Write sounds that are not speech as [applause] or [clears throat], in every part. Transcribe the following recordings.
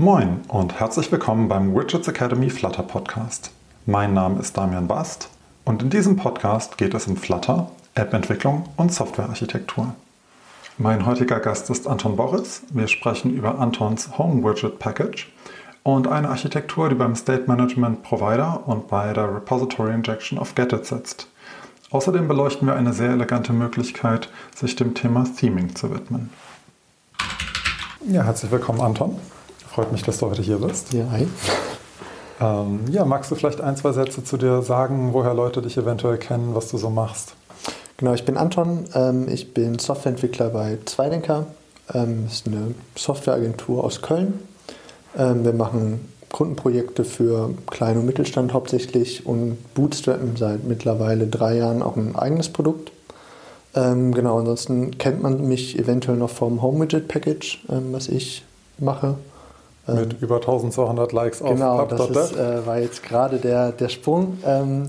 Moin und herzlich willkommen beim Widgets Academy Flutter Podcast. Mein Name ist Damian Bast und in diesem Podcast geht es um Flutter, App-Entwicklung und Softwarearchitektur. Mein heutiger Gast ist Anton Boris. Wir sprechen über Antons Home Widget Package und eine Architektur, die beim State Management Provider und bei der Repository Injection auf Getit sitzt. Außerdem beleuchten wir eine sehr elegante Möglichkeit, sich dem Thema Theming zu widmen. Ja, herzlich willkommen, Anton. Freut mich, dass du heute hier bist. Ja, hi. Ähm, ja, magst du vielleicht ein, zwei Sätze zu dir sagen, woher Leute dich eventuell kennen, was du so machst? Genau, ich bin Anton. Ähm, ich bin Softwareentwickler bei Zweidenker. Ähm, das ist eine Softwareagentur aus Köln. Ähm, wir machen Kundenprojekte für Klein- und Mittelstand hauptsächlich und bootstrappen seit mittlerweile drei Jahren auch ein eigenes Produkt. Ähm, genau, ansonsten kennt man mich eventuell noch vom Home Widget Package, ähm, was ich mache. Mit ähm, über 1200 Likes auf Genau, das ist, äh, war jetzt gerade der, der Sprung. Ähm,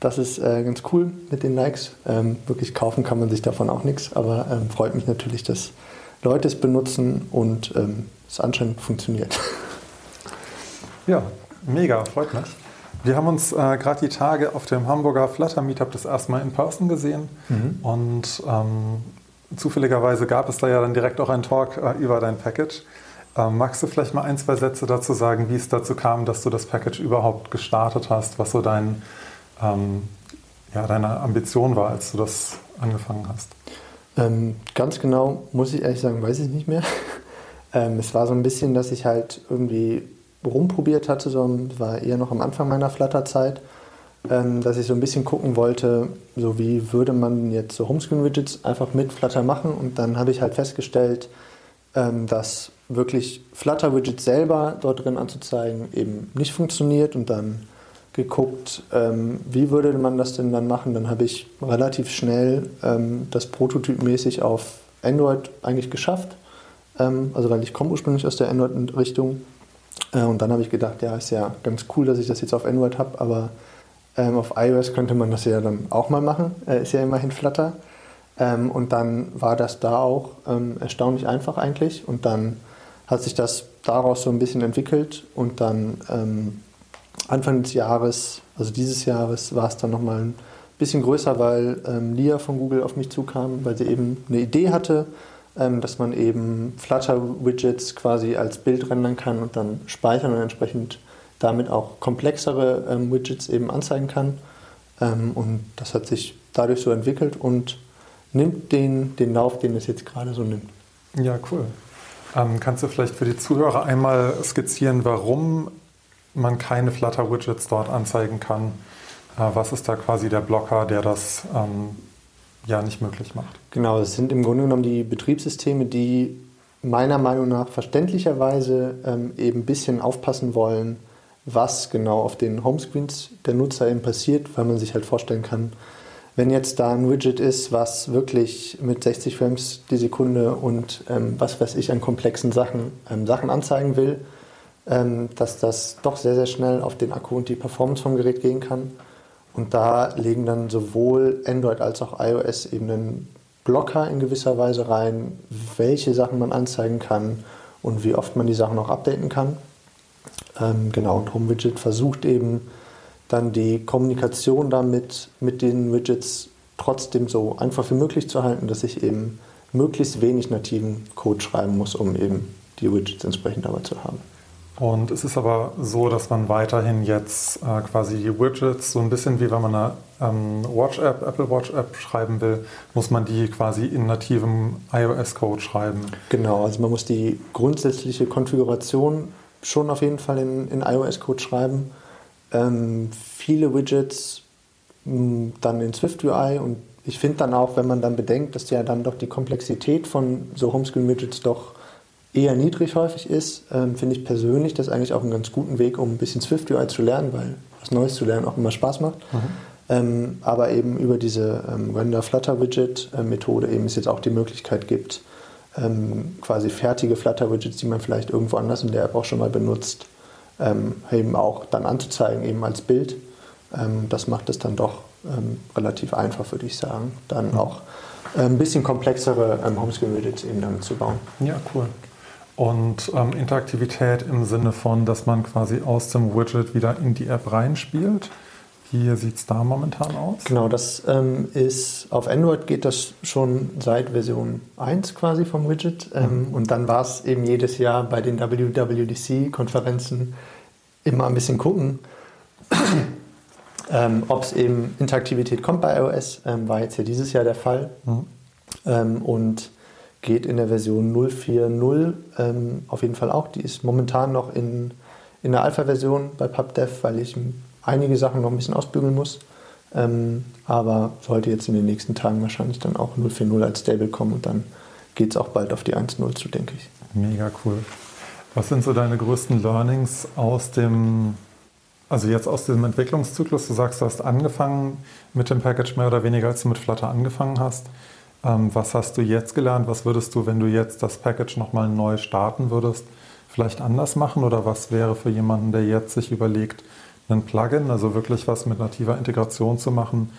das ist äh, ganz cool mit den Likes. Ähm, wirklich kaufen kann man sich davon auch nichts, aber ähm, freut mich natürlich, dass Leute es benutzen und ähm, es anscheinend funktioniert. Ja, mega, freut mich. Wir haben uns äh, gerade die Tage auf dem Hamburger Flutter Meetup das erste Mal in Person gesehen mhm. und zufälligerweise gab es da ja dann direkt auch einen Talk äh, über dein Package. Ähm, magst du vielleicht mal ein, zwei Sätze dazu sagen, wie es dazu kam, dass du das Package überhaupt gestartet hast, was so dein, ähm, ja, deine Ambition war, als du das angefangen hast? Ähm, ganz genau, muss ich ehrlich sagen, weiß ich nicht mehr. [laughs] ähm, es war so ein bisschen, dass ich halt irgendwie rumprobiert hatte, so war eher noch am Anfang meiner Flutter-Zeit, ähm, dass ich so ein bisschen gucken wollte, so wie würde man jetzt so Homescreen-Widgets einfach mit Flutter machen und dann habe ich halt festgestellt, ähm, dass wirklich Flutter-Widgets selber dort drin anzuzeigen eben nicht funktioniert und dann geguckt, ähm, wie würde man das denn dann machen. Dann habe ich relativ schnell ähm, das prototypmäßig auf Android eigentlich geschafft. Ähm, also weil ich komme ursprünglich aus der Android-Richtung. Äh, und dann habe ich gedacht, ja, ist ja ganz cool, dass ich das jetzt auf Android habe, aber ähm, auf iOS könnte man das ja dann auch mal machen. Äh, ist ja immerhin Flutter. Ähm, und dann war das da auch ähm, erstaunlich einfach eigentlich. Und dann hat sich das daraus so ein bisschen entwickelt. Und dann ähm, Anfang des Jahres, also dieses Jahres, war es dann nochmal ein bisschen größer, weil ähm, Lia von Google auf mich zukam, weil sie eben eine Idee hatte, ähm, dass man eben Flutter-Widgets quasi als Bild rendern kann und dann speichern und entsprechend damit auch komplexere ähm, Widgets eben anzeigen kann. und das hat sich dadurch so entwickelt und nimmt den, den Lauf, den es jetzt gerade so nimmt. Ja, cool. Ähm, kannst du vielleicht für die Zuhörer einmal skizzieren, warum man keine Flutter-Widgets dort anzeigen kann? Äh, was ist da quasi der Blocker, der das ähm, ja nicht möglich macht? Genau, das sind im Grunde genommen die Betriebssysteme, die meiner Meinung nach verständlicherweise ähm, eben ein bisschen aufpassen wollen, was genau auf den Homescreens der Nutzer eben passiert, weil man sich halt vorstellen kann, wenn jetzt da ein Widget ist, was wirklich mit 60 Frames die Sekunde und ähm, was weiß ich an komplexen Sachen, ähm, Sachen anzeigen will, ähm, dass das doch sehr, sehr schnell auf den Akku und die Performance vom Gerät gehen kann. Und da legen dann sowohl Android als auch iOS eben einen Blocker in gewisser Weise rein, welche Sachen man anzeigen kann und wie oft man die Sachen auch updaten kann. Ähm, genau, und HomeWidget versucht eben dann die Kommunikation damit mit den Widgets trotzdem so einfach wie möglich zu halten, dass ich eben möglichst wenig nativen Code schreiben muss, um eben die Widgets entsprechend dabei zu haben. Und es ist aber so, dass man weiterhin jetzt äh, quasi die Widgets, so ein bisschen wie wenn man eine ähm, Watch-App, Apple Watch-App schreiben will, muss man die quasi in nativem iOS-Code schreiben. Genau, also man muss die grundsätzliche Konfiguration schon auf jeden Fall in, in iOS-Code schreiben ähm, viele Widgets mh, hm, dann in Swift UI und ich finde dann auch, wenn man dann bedenkt, dass ja dann doch die Komplexität von so Homescreen-Widgets doch eher niedrig häufig ist, ähm, finde ich persönlich das eigentlich auch einen ganz guten Weg, um ein bisschen Swift UI zu lernen, weil was Neues zu lernen auch immer Spaß macht. Mhm. Ähm, aber eben über diese ähm, Render-Flutter-Widget-Methode eben es jetzt auch die Möglichkeit gibt, ähm, quasi fertige Flutter-Widgets, die man vielleicht irgendwo anders in der App auch schon mal benutzt, ähm, eben auch dann anzuzeigen, eben als Bild. Ähm, das macht es dann doch ähm, relativ einfach, würde ich sagen, dann mhm. auch äh, ein bisschen komplexere ähm, Homescreen-Widgets eben damit zu bauen. Ja, cool. Und ähm, Interaktivität im Sinne von, dass man quasi aus dem Widget wieder in die App reinspielt. Wie sieht es da momentan aus? Genau, das ähm, ist auf Android geht das schon seit Version 1 quasi vom Widget. Ähm, mhm. Und dann war es eben jedes Jahr bei den WWDC-Konferenzen immer ein bisschen gucken, ähm, ob es eben Interaktivität kommt bei iOS. Ähm, war jetzt ja dieses Jahr der Fall. Mhm. Ähm, und geht in der Version 0.4.0 ähm, auf jeden Fall auch. Die ist momentan noch in, in der Alpha-Version bei PubDev, weil ich einige Sachen noch ein bisschen ausbügeln muss. Ähm, aber sollte jetzt in den nächsten Tagen wahrscheinlich dann auch 0.4.0 als Stable kommen und dann geht es auch bald auf die 1.0 zu, denke ich. Mega cool. Was sind so deine größten Learnings aus dem, also jetzt aus diesem Entwicklungszyklus? Du sagst, du hast angefangen mit dem Package mehr oder weniger, als du mit Flutter angefangen hast. Ähm, was hast du jetzt gelernt? Was würdest du, wenn du jetzt das Package nochmal neu starten würdest, vielleicht anders machen? Oder was wäre für jemanden, der jetzt sich überlegt, ein Plugin, also wirklich was mit nativer Integration zu machen,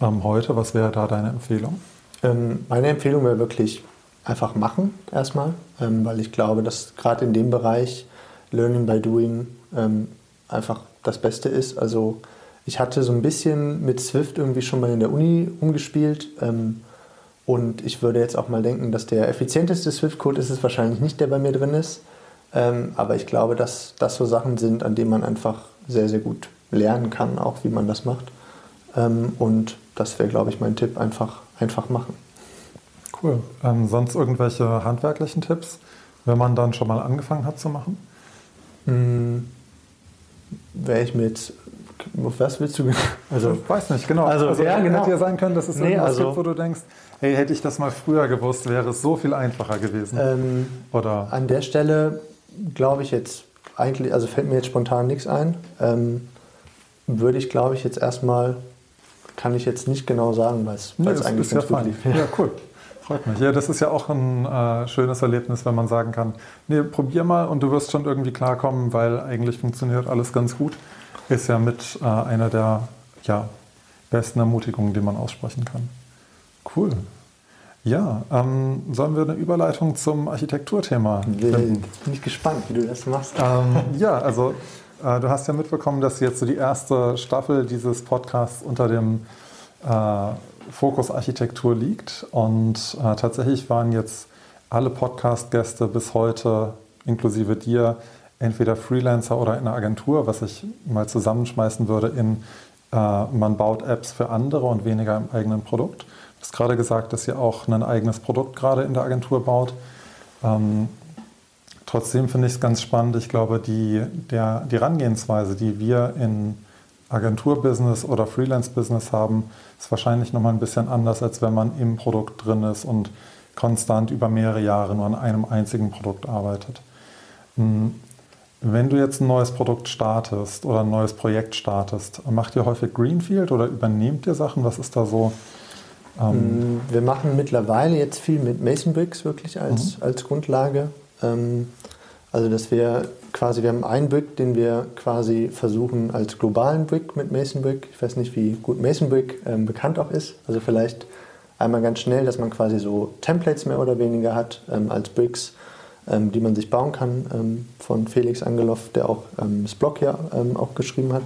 ähm, heute? Was wäre da deine Empfehlung? Ähm, meine Empfehlung wäre wirklich einfach machen erstmal, ähm, weil ich glaube, dass gerade in dem Bereich Learning by Doing ähm, einfach das Beste ist. Also ich hatte so ein bisschen mit Swift irgendwie schon mal in der Uni umgespielt ähm, und ich würde jetzt auch mal denken, dass der effizienteste Swift-Code ist es wahrscheinlich nicht, der bei mir drin ist. Ähm, aber ich glaube, dass das so Sachen sind, an denen man einfach sehr, sehr gut lernen kann, auch wie man das macht. Ähm, und das wäre, glaube ich, mein Tipp, einfach, einfach machen. Cool. Ähm, sonst irgendwelche handwerklichen Tipps, wenn man dann schon mal angefangen hat zu machen? Hm, wäre ich mir jetzt was willst du? [laughs] Also, ich weiß nicht, genau. Also, also ja, genau. hätte ja sein können, dass es nee, irgendwas also, gibt, wo du denkst, hey, hätte ich das mal früher gewusst, wäre es so viel einfacher gewesen. Ähm, Oder? An der Stelle glaube ich jetzt eigentlich, also fällt mir jetzt spontan nichts ein. Ähm, würde ich, glaube ich, jetzt erstmal, kann ich jetzt nicht genau sagen, weil es nee, eigentlich ganz ja gut lief. Ja, [laughs] cool. Freut mich. Ja, das ist ja auch ein äh, schönes Erlebnis, wenn man sagen kann, nee, probier mal und du wirst schon irgendwie klarkommen, weil eigentlich funktioniert alles ganz gut. Ist ja mit äh, einer der ja, besten Ermutigungen, die man aussprechen kann. Cool. Ja, ähm, sollen wir eine Überleitung zum Architekturthema bin ich gespannt, wie du das machst. Ähm, [laughs] ja, also äh, du hast ja mitbekommen, dass jetzt so die erste Staffel dieses Podcasts unter dem äh, Fokus Architektur liegt. Und äh, tatsächlich waren jetzt alle Podcast-Gäste bis heute, inklusive dir, entweder Freelancer oder in einer Agentur, was ich mal zusammenschmeißen würde in äh, man baut Apps für andere und weniger im eigenen Produkt hast gerade gesagt, dass ihr auch ein eigenes Produkt gerade in der Agentur baut. Ähm, trotzdem finde ich es ganz spannend. Ich glaube, die, der, die Herangehensweise, die wir in Agenturbusiness oder Freelance-Business haben, ist wahrscheinlich nochmal ein bisschen anders, als wenn man im Produkt drin ist und konstant über mehrere Jahre nur an einem einzigen Produkt arbeitet. Hm, wenn du jetzt ein neues Produkt startest oder ein neues Projekt startest, macht ihr häufig Greenfield oder übernehmt ihr Sachen? Was ist da so ähm, wir machen mittlerweile jetzt viel mit Mason Bricks wirklich als, mhm. als Grundlage. Ähm, also dass wir quasi, wir haben einen Brick, den wir quasi versuchen als globalen Brick mit Mason Brick. Ich weiß nicht, wie gut Mason Brick ähm, bekannt auch ist. Also vielleicht einmal ganz schnell, dass man quasi so Templates mehr oder weniger hat ähm, als Bricks, ähm, die man sich bauen kann. Ähm, von Felix Angeloff, der auch ähm, das Blog ja auch geschrieben hat.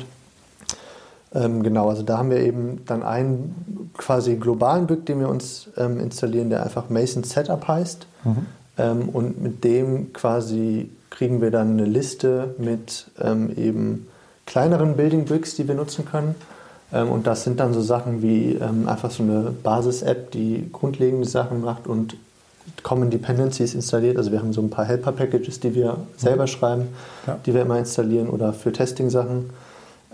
Ähm, genau, also da haben wir eben dann einen quasi globalen Bück, den wir uns ähm, installieren, der einfach Mason Setup heißt. Mhm. Ähm, und mit dem quasi kriegen wir dann eine Liste mit ähm, eben kleineren Building Bricks, die wir nutzen können. Ähm, und das sind dann so Sachen wie ähm, einfach so eine Basis-App, die grundlegende Sachen macht und Common Dependencies installiert. Also wir haben so ein paar Helper-Packages, die wir selber mhm. schreiben, ja. die wir immer installieren oder für Testing-Sachen.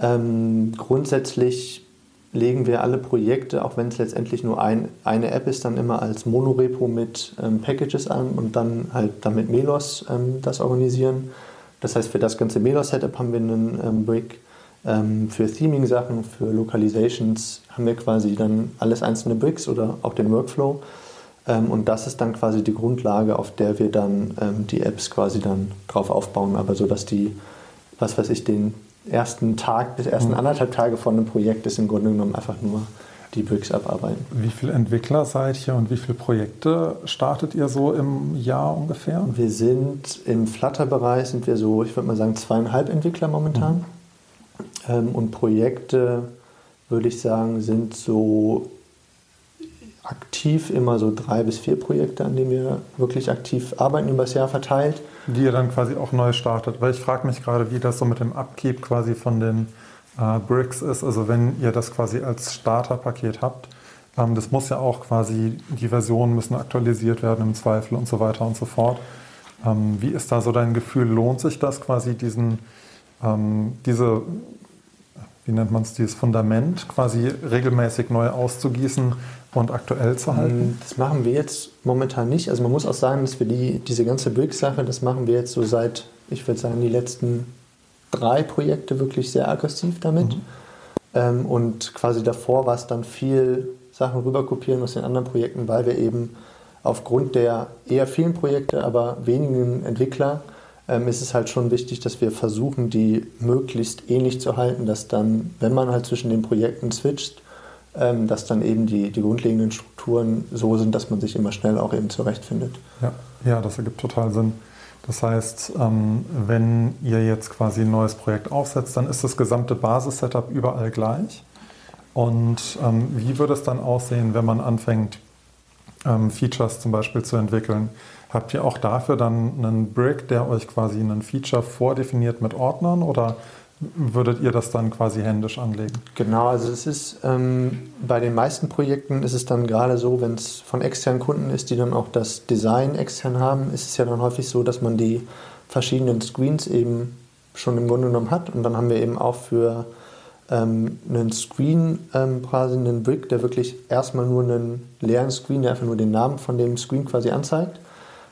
Ähm, grundsätzlich legen wir alle Projekte, auch wenn es letztendlich nur ein, eine App ist, dann immer als Monorepo mit ähm, Packages an und dann halt damit Melos ähm, das organisieren. Das heißt, für das ganze Melos-Setup haben wir einen ähm, Brick. Ähm, für Theming-Sachen, für Localizations haben wir quasi dann alles einzelne Bricks oder auch den Workflow. Ähm, und das ist dann quasi die Grundlage, auf der wir dann ähm, die Apps quasi dann drauf aufbauen, aber so dass die, was weiß ich, den ersten Tag bis ersten mhm. anderthalb Tage von einem Projekt ist im Grunde genommen einfach nur die Bricks abarbeiten. Wie viele Entwickler seid ihr und wie viele Projekte startet ihr so im Jahr ungefähr? Wir sind im Flutter-Bereich sind wir so, ich würde mal sagen, zweieinhalb Entwickler momentan. Mhm. Ähm, und Projekte, würde ich sagen, sind so aktiv immer so drei bis vier Projekte, an denen wir wirklich aktiv arbeiten, über das Jahr verteilt. Die ihr dann quasi auch neu startet. Weil ich frage mich gerade, wie das so mit dem Upkeep quasi von den äh, Bricks ist. Also wenn ihr das quasi als Starterpaket habt, ähm, das muss ja auch quasi, die Versionen müssen aktualisiert werden im Zweifel und so weiter und so fort. Ähm, wie ist da so dein Gefühl? Lohnt sich das quasi diesen, ähm, diese, wie nennt man es, dieses Fundament quasi regelmäßig neu auszugießen und aktuell zu halten? Mm, das machen wir jetzt momentan nicht. Also man muss auch sagen, dass wir die, diese ganze Brick-Sache, das machen wir jetzt so seit, ich würde sagen, die letzten drei Projekte wirklich sehr aggressiv damit. Mhm. Ähm, und quasi davor war es dann viel Sachen rüberkopieren aus den anderen Projekten, weil wir eben aufgrund der eher vielen Projekte, aber wenigen Entwickler, ähm, ist es halt schon wichtig, dass wir versuchen, die möglichst ähnlich zu halten, dass dann, wenn man halt zwischen den Projekten switcht, ähm, dass dann eben die, die grundlegenden Strukturen so sind, dass man sich immer schnell auch eben zurechtfindet. Ja, ja das ergibt total Sinn. Das heißt, ähm, wenn ihr jetzt quasi ein neues Projekt aufsetzt, dann ist das gesamte Basis-Setup überall gleich. Und ähm, wie würde es dann aussehen, wenn man anfängt, ähm, Features zum Beispiel zu entwickeln? Habt ihr auch dafür dann einen Brick, der euch quasi einen Feature vordefiniert mit Ordnern oder würdet ihr das dann quasi händisch anlegen? Genau, also es ist ähm, bei den meisten Projekten ist es dann gerade so, wenn es von externen Kunden ist, die dann auch das Design extern haben, ist es ja dann häufig so, dass man die verschiedenen Screens eben schon im Grunde genommen hat und dann haben wir eben auch für ähm, einen Screen ähm, quasi einen Brick, der wirklich erstmal nur einen leeren Screen, der einfach nur den Namen von dem Screen quasi anzeigt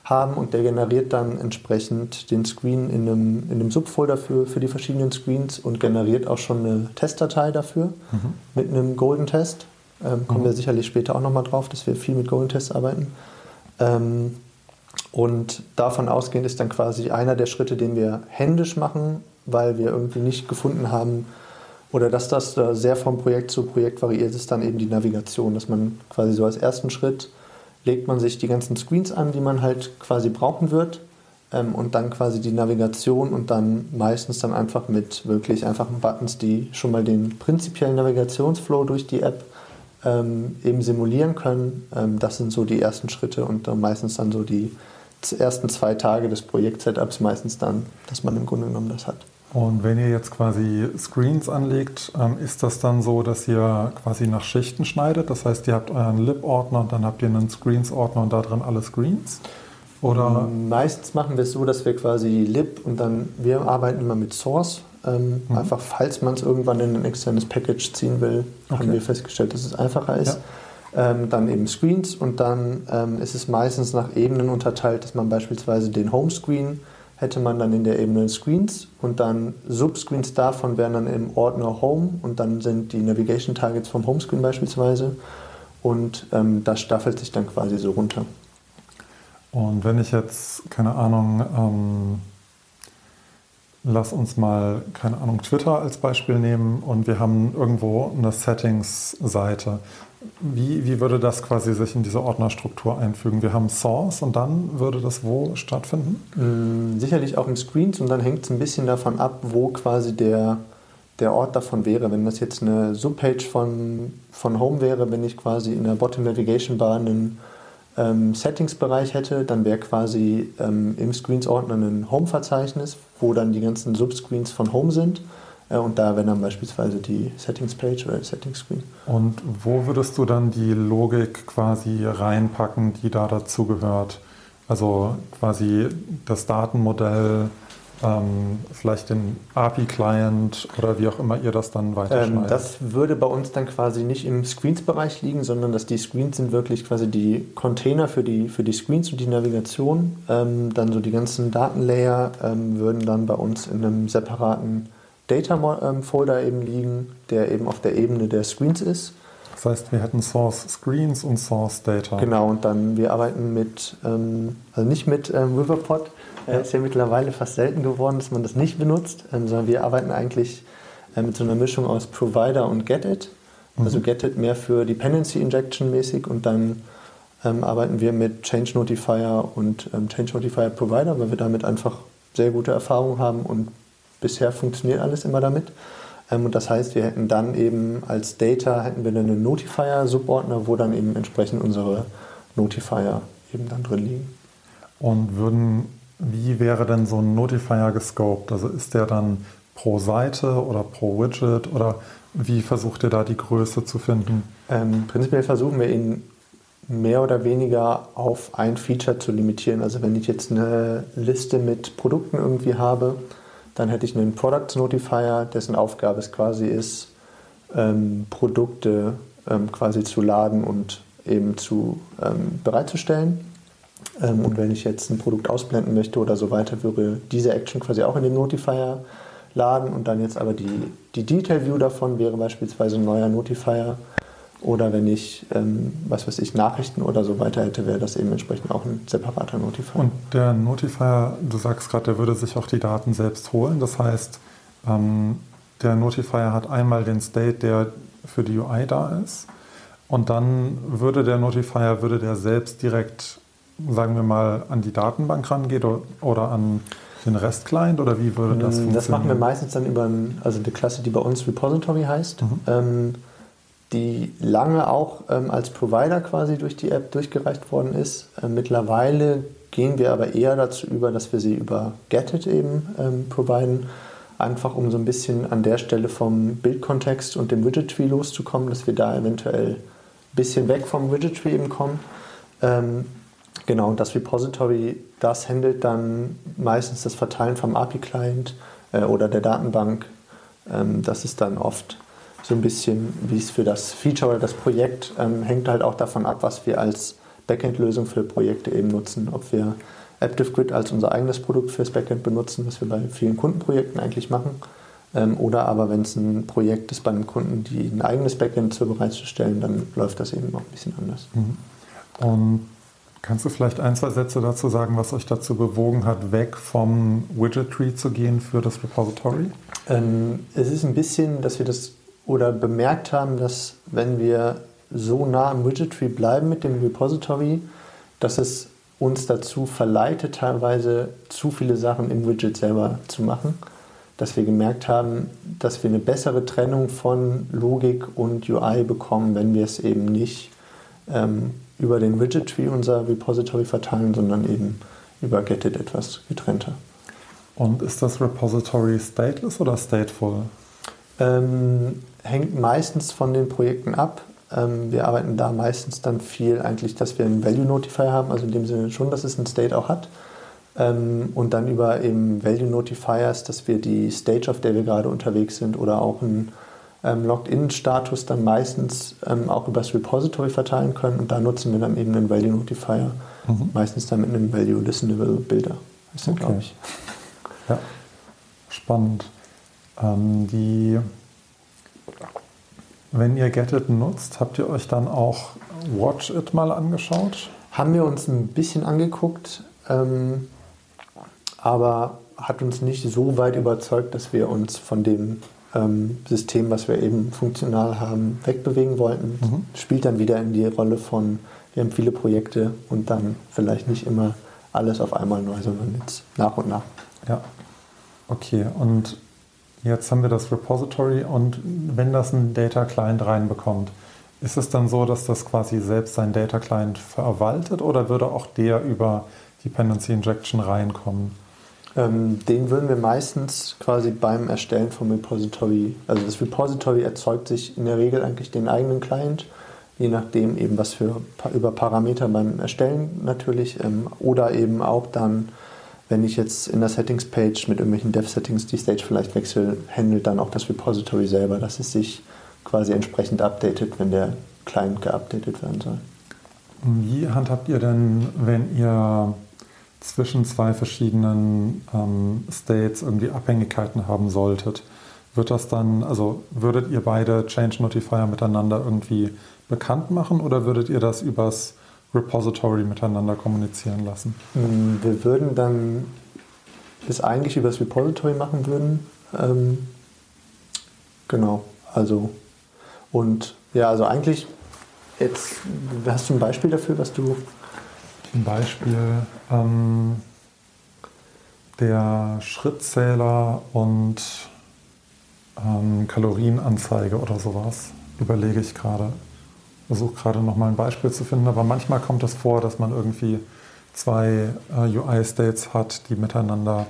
haben und der generiert dann entsprechend den Screen in einem, in einem Subfolder für, für die verschiedenen Screens und generiert auch schon eine Testdatei dafür mhm. mit einem Golden Test. Ähm, kommen mhm. wir sicherlich später auch nochmal drauf, dass wir viel mit Golden Tests arbeiten. Ähm, und davon ausgehend ist dann quasi einer der Schritte, den wir händisch machen, weil wir irgendwie nicht gefunden haben, oder dass das sehr vom Projekt zu Projekt variiert, ist dann eben die Navigation, dass man quasi so als ersten Schritt legt man sich die ganzen Screens an, die man halt quasi brauchen wird ähm, und dann quasi die Navigation und dann meistens dann einfach mit wirklich einfachen Buttons, die schon mal den prinzipiellen Navigationsflow durch die App ähm, eben simulieren können. Ähm, das sind so die ersten Schritte und dann meistens dann so die ersten zwei Tage des Projekt-Setups meistens dann, dass man im Grunde genommen das hat. Und wenn ihr jetzt quasi Screens anlegt, ähm, ist das dann so, dass ihr quasi nach Schichten schneidet? Das heißt, ihr habt euren Lib-Ordner und dann habt ihr einen Screens-Ordner und da drin alle Screens? Oder? Meistens machen wir es so, dass wir quasi Lib und dann, wir arbeiten immer mit Source. Ähm, mhm. Einfach, falls man es irgendwann in ein externes Package ziehen will, okay. haben wir festgestellt, dass es einfacher ist. Ja. Ähm, dann eben Screens und dann ähm, ist es meistens nach Ebenen unterteilt, dass man beispielsweise den Homescreen hätte man dann in der Ebene Screens und dann Subscreens davon wären dann im Ordner Home und dann sind die Navigation Targets vom Homescreen beispielsweise und ähm, das staffelt sich dann quasi so runter. Und wenn ich jetzt, keine Ahnung, ähm, lass uns mal, keine Ahnung, Twitter als Beispiel nehmen und wir haben irgendwo eine Settings-Seite. Wie, wie würde das quasi sich in diese Ordnerstruktur einfügen? Wir haben Source und dann würde das wo stattfinden? Mm, sicherlich auch in Screens und dann hängt es ein bisschen davon ab, wo quasi der, der Ort davon wäre. Wenn das jetzt eine Subpage von, von Home wäre, wenn ich quasi in der Bottom Navigation Bar einen ähm, Settings-Bereich hätte, dann wäre quasi ähm, im Screens-Ordner ein Home-Verzeichnis, wo dann die ganzen Subscreens von Home sind. Äh, und da wäre dann beispielsweise die Settings-Page oder Settings-Screen. Und wo würdest du dann die Logik quasi reinpacken, die da dazu gehört? Also quasi das Datenmodell ähm, vielleicht den API-Client oder wie auch immer ihr das dann weiterschneidet? Ähm, das würde bei uns dann quasi nicht im Screens-Bereich liegen, sondern dass die Screens sind wirklich quasi die Container für die, für die Screens und die Navigation. Ähm, dann so die ganzen Datenlayer ähm, würden dann bei uns in einem separaten Data-Folder eben liegen, der eben auf der Ebene der Screens ist. Das heißt, wir hätten Source Screens und Source Data. Genau, und dann wir arbeiten mit, ähm, also nicht mit ähm, Riverpod, äh, ist ja mittlerweile fast selten geworden, dass man das nicht benutzt, ähm, sondern wir arbeiten eigentlich äh, mit so einer Mischung aus Provider und Getit. Mhm. Also Getit mehr für Dependency Injection mäßig und dann ähm, arbeiten wir mit Change Notifier und ähm, Change Notifier Provider, weil wir damit einfach sehr gute Erfahrungen haben und bisher funktioniert alles immer damit. Ähm, und das heißt, wir hätten dann eben als Data hätten wir einen Notifier-Subordner, wo dann eben entsprechend unsere Notifier eben dann drin liegen. Und würden, wie wäre denn so ein Notifier gescoped? Also ist der dann pro Seite oder pro Widget oder wie versucht ihr da die Größe zu finden? Ähm, prinzipiell versuchen wir ihn mehr oder weniger auf ein Feature zu limitieren. Also wenn ich jetzt eine Liste mit Produkten irgendwie habe, dann hätte ich einen Products Notifier, dessen Aufgabe es quasi ist, ähm, Produkte ähm, quasi zu laden und eben zu ähm, bereitzustellen. Ähm, und wenn ich jetzt ein Produkt ausblenden möchte oder so weiter, würde diese Action quasi auch in den Notifier laden und dann jetzt aber die, die Detail View davon wäre beispielsweise ein neuer Notifier. Oder wenn ich, ähm, was weiß ich, Nachrichten oder so weiter hätte, wäre das eben entsprechend auch ein separater Notifier. Und der Notifier, du sagst gerade, der würde sich auch die Daten selbst holen. Das heißt, ähm, der Notifier hat einmal den State, der für die UI da ist. Und dann würde der Notifier, würde der selbst direkt, sagen wir mal, an die Datenbank rangehen oder an den REST-Client oder wie würde das funktionieren? Das machen wir meistens dann über ein, also eine Klasse, die bei uns Repository heißt, mhm. ähm, die lange auch ähm, als Provider quasi durch die App durchgereicht worden ist. Äh, mittlerweile gehen wir aber eher dazu über, dass wir sie über Getit eben ähm, providen, einfach um so ein bisschen an der Stelle vom Bildkontext und dem Widget-Tree loszukommen, dass wir da eventuell ein bisschen weg vom Widget-Tree eben kommen. Ähm, Genau, und das Repository, das handelt dann meistens das Verteilen vom API-Client äh, oder der Datenbank. Ähm, das ist dann oft so ein bisschen, wie es für das Feature oder das Projekt ähm, hängt halt auch davon ab, was wir als Backend-Lösung für Projekte eben nutzen. Ob wir ActiveGrid als unser eigenes Produkt fürs Backend benutzen, was wir bei vielen Kundenprojekten eigentlich machen. Ähm, oder aber wenn es ein Projekt ist bei einem Kunden, die ein eigenes Backend zu bereitzustellen, dann läuft das eben auch ein bisschen anders. Mhm. Und Kannst du vielleicht ein, zwei Sätze dazu sagen, was euch dazu bewogen hat, weg vom Widget Tree zu gehen für das Repository? Ähm, es ist ein bisschen, dass wir das oder bemerkt haben, dass wenn wir so nah am Widget Tree bleiben mit dem Repository, dass es uns dazu verleitet, teilweise zu viele Sachen im Widget selber zu machen. Dass wir gemerkt haben, dass wir eine bessere Trennung von Logik und UI bekommen, wenn wir es eben nicht ähm, über den Widget Tree unser Repository verteilen, sondern eben über Getit etwas getrennter. Und ist das Repository stateless oder stateful? Ähm, hängt meistens von den Projekten ab. Ähm, wir arbeiten da meistens dann viel eigentlich, dass wir einen Value Notifier haben, also in dem Sinne schon, dass es einen State auch hat. Ähm, und dann über eben Value Notifiers, dass wir die Stage, auf der wir gerade unterwegs sind, oder auch ein ähm, Logged-In-Status dann meistens auch über das Repository verteilen können und da nutzen wir dann eben einen Value Notifier, mhm. meistens dann mit einem Value Listenable Builder. Ist okay. glaube ich. Ja, spannend. Ähm, die, wenn ihr Getit nutzt, habt ihr euch dann auch Watch It mal angeschaut? Haben wir uns ein bisschen angeguckt, ähm, aber hat uns nicht so weit überzeugt, dass wir uns von dem ähm, System, was wir eben funktional haben, wegbewegen wollten. Mhm. Spielt dann wieder in die Rolle von, wir haben viele Projekte und dann vielleicht nicht immer alles auf einmal neu, sondern jetzt nach und nach. Ja, okay. Und jetzt haben wir das Repository und wenn das ein Data Client reinbekommt, ist es dann so, dass das quasi selbst sein Data Client verwaltet oder würde auch der über Dependency Injection reinkommen? Ähm, den würden wir meistens quasi beim Erstellen vom Repository, also das Repository erzeugt sich in der Regel eigentlich den eigenen Client, je nachdem eben was für über Parameter beim Erstellen natürlich ähm, oder eben auch dann, wenn ich jetzt in der Settings-Page mit irgendwelchen Dev-Settings die Stage vielleicht wechsle, handelt dann auch das Repository selber, dass es sich quasi entsprechend updatet, wenn der Client geupdatet werden soll. Wie handhabt ihr denn, wenn ihr zwischen zwei verschiedenen ähm, States irgendwie Abhängigkeiten haben solltet, wird das dann, also würdet ihr beide Change Notifier miteinander irgendwie bekannt machen oder würdet ihr das übers Repository miteinander kommunizieren lassen? Mm, wir würden dann das eigentlich übers Repository machen würden. Ähm, genau, also und Ja, also eigentlich, jetzt hast du ein Beispiel dafür, was du. Ein Beispiel, ähm, der Schrittzähler und ähm, Kalorienanzeige oder sowas, überlege ich gerade. Versuche gerade nochmal ein Beispiel zu finden, aber manchmal kommt es vor, dass man irgendwie zwei äh, UI-States hat, die miteinander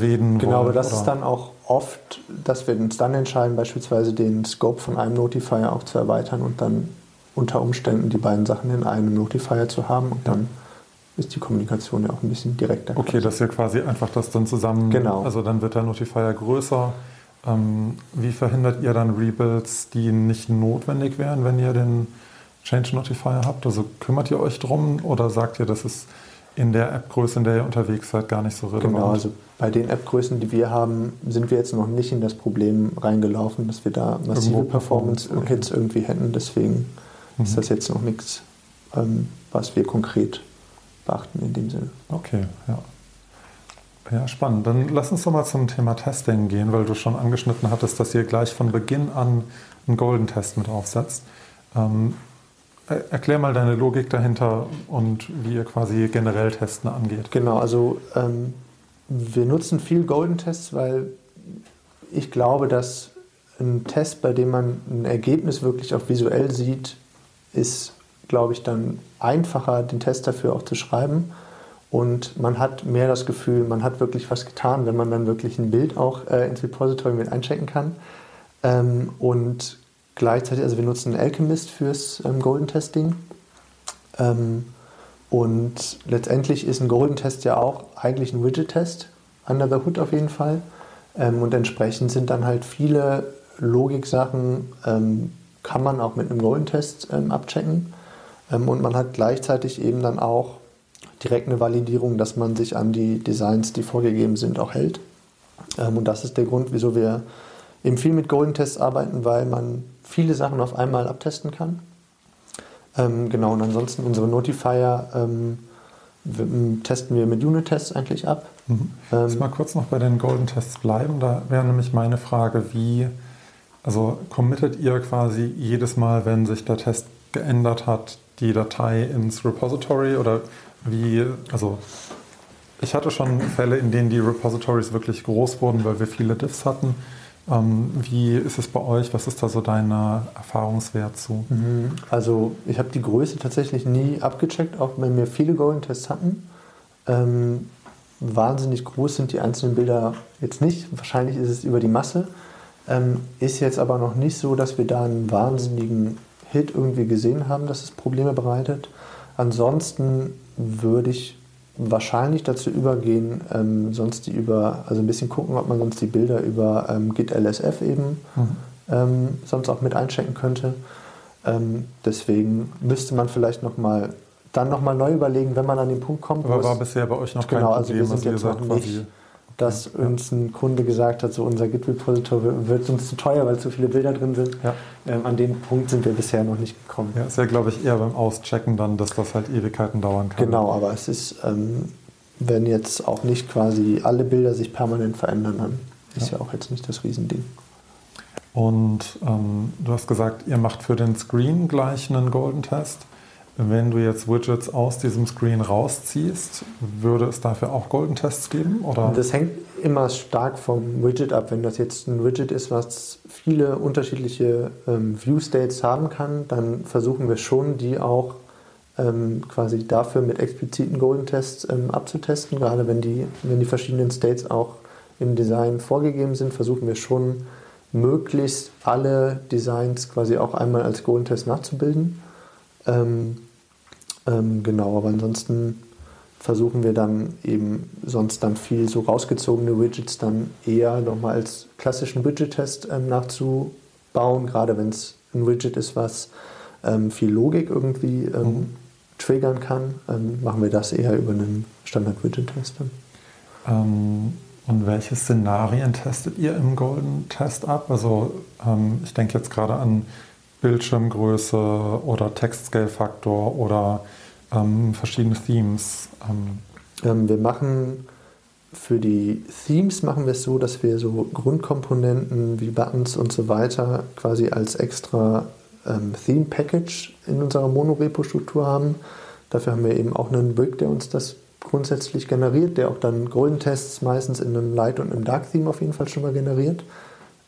reden Genau, wollen, aber das oder- ist dann auch oft, dass wir uns dann entscheiden, beispielsweise den Scope von einem Notifier auch zu erweitern und dann unter Umständen die beiden Sachen in einem Notifier zu haben und Ja. dann ist die Kommunikation ja auch ein bisschen direkter. Okay, dass ihr quasi einfach das dann zusammen, Genau. also dann wird der Notifier größer. Ähm, wie verhindert ihr dann Rebuilds, die nicht notwendig wären, wenn ihr den Change Notifier habt? Also kümmert ihr euch drum oder sagt ihr, das ist in der App-Größe, in der ihr unterwegs seid, gar nicht so relevant? Genau, also bei den App-Größen, die wir haben, sind wir jetzt noch nicht in das Problem reingelaufen, dass wir da massive Performance-Hits irgendwie hätten. Deswegen ist Mhm. das jetzt noch nichts, ähm, was wir konkret beachten in dem Sinne. Okay, ja. Ja, spannend. Dann lass uns doch mal zum Thema Testing gehen, weil du schon angeschnitten hattest, dass ihr gleich von Beginn an einen Golden Test mit aufsetzt. Ähm, er- erklär mal deine Logik dahinter und wie ihr quasi generell Testen angeht. Genau, also ähm, wir nutzen viel Golden Tests, weil ich glaube, dass ein Test, bei dem man ein Ergebnis wirklich auch visuell sieht, ist, glaube ich, dann einfacher, den Test dafür auch zu schreiben. Und man hat mehr das Gefühl, man hat wirklich was getan, wenn man dann wirklich ein Bild auch äh, ins Repository mit einchecken kann. Ähm, und gleichzeitig, also wir nutzen Alchemist fürs ähm, Golden Testing. Ähm, und letztendlich ist ein Golden Test ja auch eigentlich ein Widget-Test, under the hood auf jeden Fall. Ähm, und entsprechend sind dann halt viele Logik-Sachen, ähm, kann man auch mit einem Golden Test ähm, abchecken. Und man hat gleichzeitig eben dann auch direkt eine Validierung, dass man sich an die Designs, die vorgegeben sind, auch hält. Ähm, und das ist der Grund, wieso wir eben viel mit Golden Tests arbeiten, weil man viele Sachen auf einmal abtesten kann. Ähm, genau, und ansonsten unsere Notifier ähm, testen wir mit Unit-Tests eigentlich ab. Mhm. Ähm, mal kurz noch bei den Golden Tests bleiben. Da wäre nämlich meine Frage, wie, also committet ihr quasi jedes Mal, wenn sich der Test geändert hat, die Datei ins Repository oder wie, also ich hatte schon Fälle, in denen die Repositories wirklich groß wurden, weil wir viele Diffs hatten. Ähm, wie ist es bei euch? Was ist da so dein Erfahrungswert zu? Mhm. Also ich habe die Größe tatsächlich nie abgecheckt, auch wenn wir viele Golden Tests hatten. Ähm, wahnsinnig groß sind die einzelnen Bilder jetzt nicht. Wahrscheinlich ist es über die Masse. Ähm, ist jetzt aber noch nicht so, dass wir da einen wahnsinnigen Hit irgendwie gesehen haben, dass es Probleme bereitet. Ansonsten würde ich wahrscheinlich dazu übergehen, ähm, sonst die über, also ein bisschen gucken, ob man sonst die Bilder über ähm, Git LSF eben Mhm. ähm, sonst auch mit einchecken könnte. Ähm, deswegen müsste man vielleicht noch mal, dann nochmal neu überlegen, wenn man an den Punkt kommt, Aber war bisher bei euch noch kein Genau, also Problem, wir sind ihr jetzt noch quasi- nicht, dass uns ein Kunde gesagt hat, so unser Git-Repository wird uns zu teuer, weil zu viele Bilder drin sind. Ja. Ähm, an den Punkt sind wir bisher noch nicht gekommen. Ja, ist ja, glaube ich, eher beim Auschecken dann, dass das halt Ewigkeiten dauern kann. Genau, aber es ist, ähm, wenn jetzt auch nicht quasi alle Bilder sich permanent verändern, dann ist Ja. ja, auch jetzt nicht das Riesending. Und ähm, du hast gesagt, ihr macht für den Screen gleich einen Golden Test. Wenn du jetzt Widgets aus diesem Screen rausziehst, würde es dafür auch Golden Tests geben? Oder? Das hängt immer stark vom Widget ab. Wenn das jetzt ein Widget ist, was viele unterschiedliche ähm, View-States haben kann, dann versuchen wir schon, die auch ähm, quasi dafür mit expliziten Golden-Tests ähm, abzutesten. Gerade wenn die, wenn die verschiedenen States auch im Design vorgegeben sind, versuchen wir schon, möglichst alle Designs quasi auch einmal als Golden-Test nachzubilden. Ähm, ähm, genau, aber ansonsten versuchen wir dann eben sonst dann viel so rausgezogene Widgets dann eher nochmal als klassischen Widget-Test ähm, nachzubauen, gerade wenn es ein Widget ist, was ähm, viel Logik irgendwie ähm, Mhm. triggern kann, ähm, machen wir das eher über einen Standard-Widget-Test. dann. Und welche Szenarien testet ihr im Golden Test ab? Also ähm, ich denke jetzt gerade an Bildschirmgröße oder Text-Scale-Faktor oder ähm, verschiedene Themes. Ähm, Ähm, wir machen für die Themes machen wir es so, dass wir so Grundkomponenten wie Buttons und so weiter quasi als extra ähm, Theme Package in unserer Monorepo-Struktur haben. Dafür haben wir eben auch einen Brick, der uns das grundsätzlich generiert, der auch dann Golden Tests meistens in einem Light und einem Dark Theme auf jeden Fall schon mal generiert.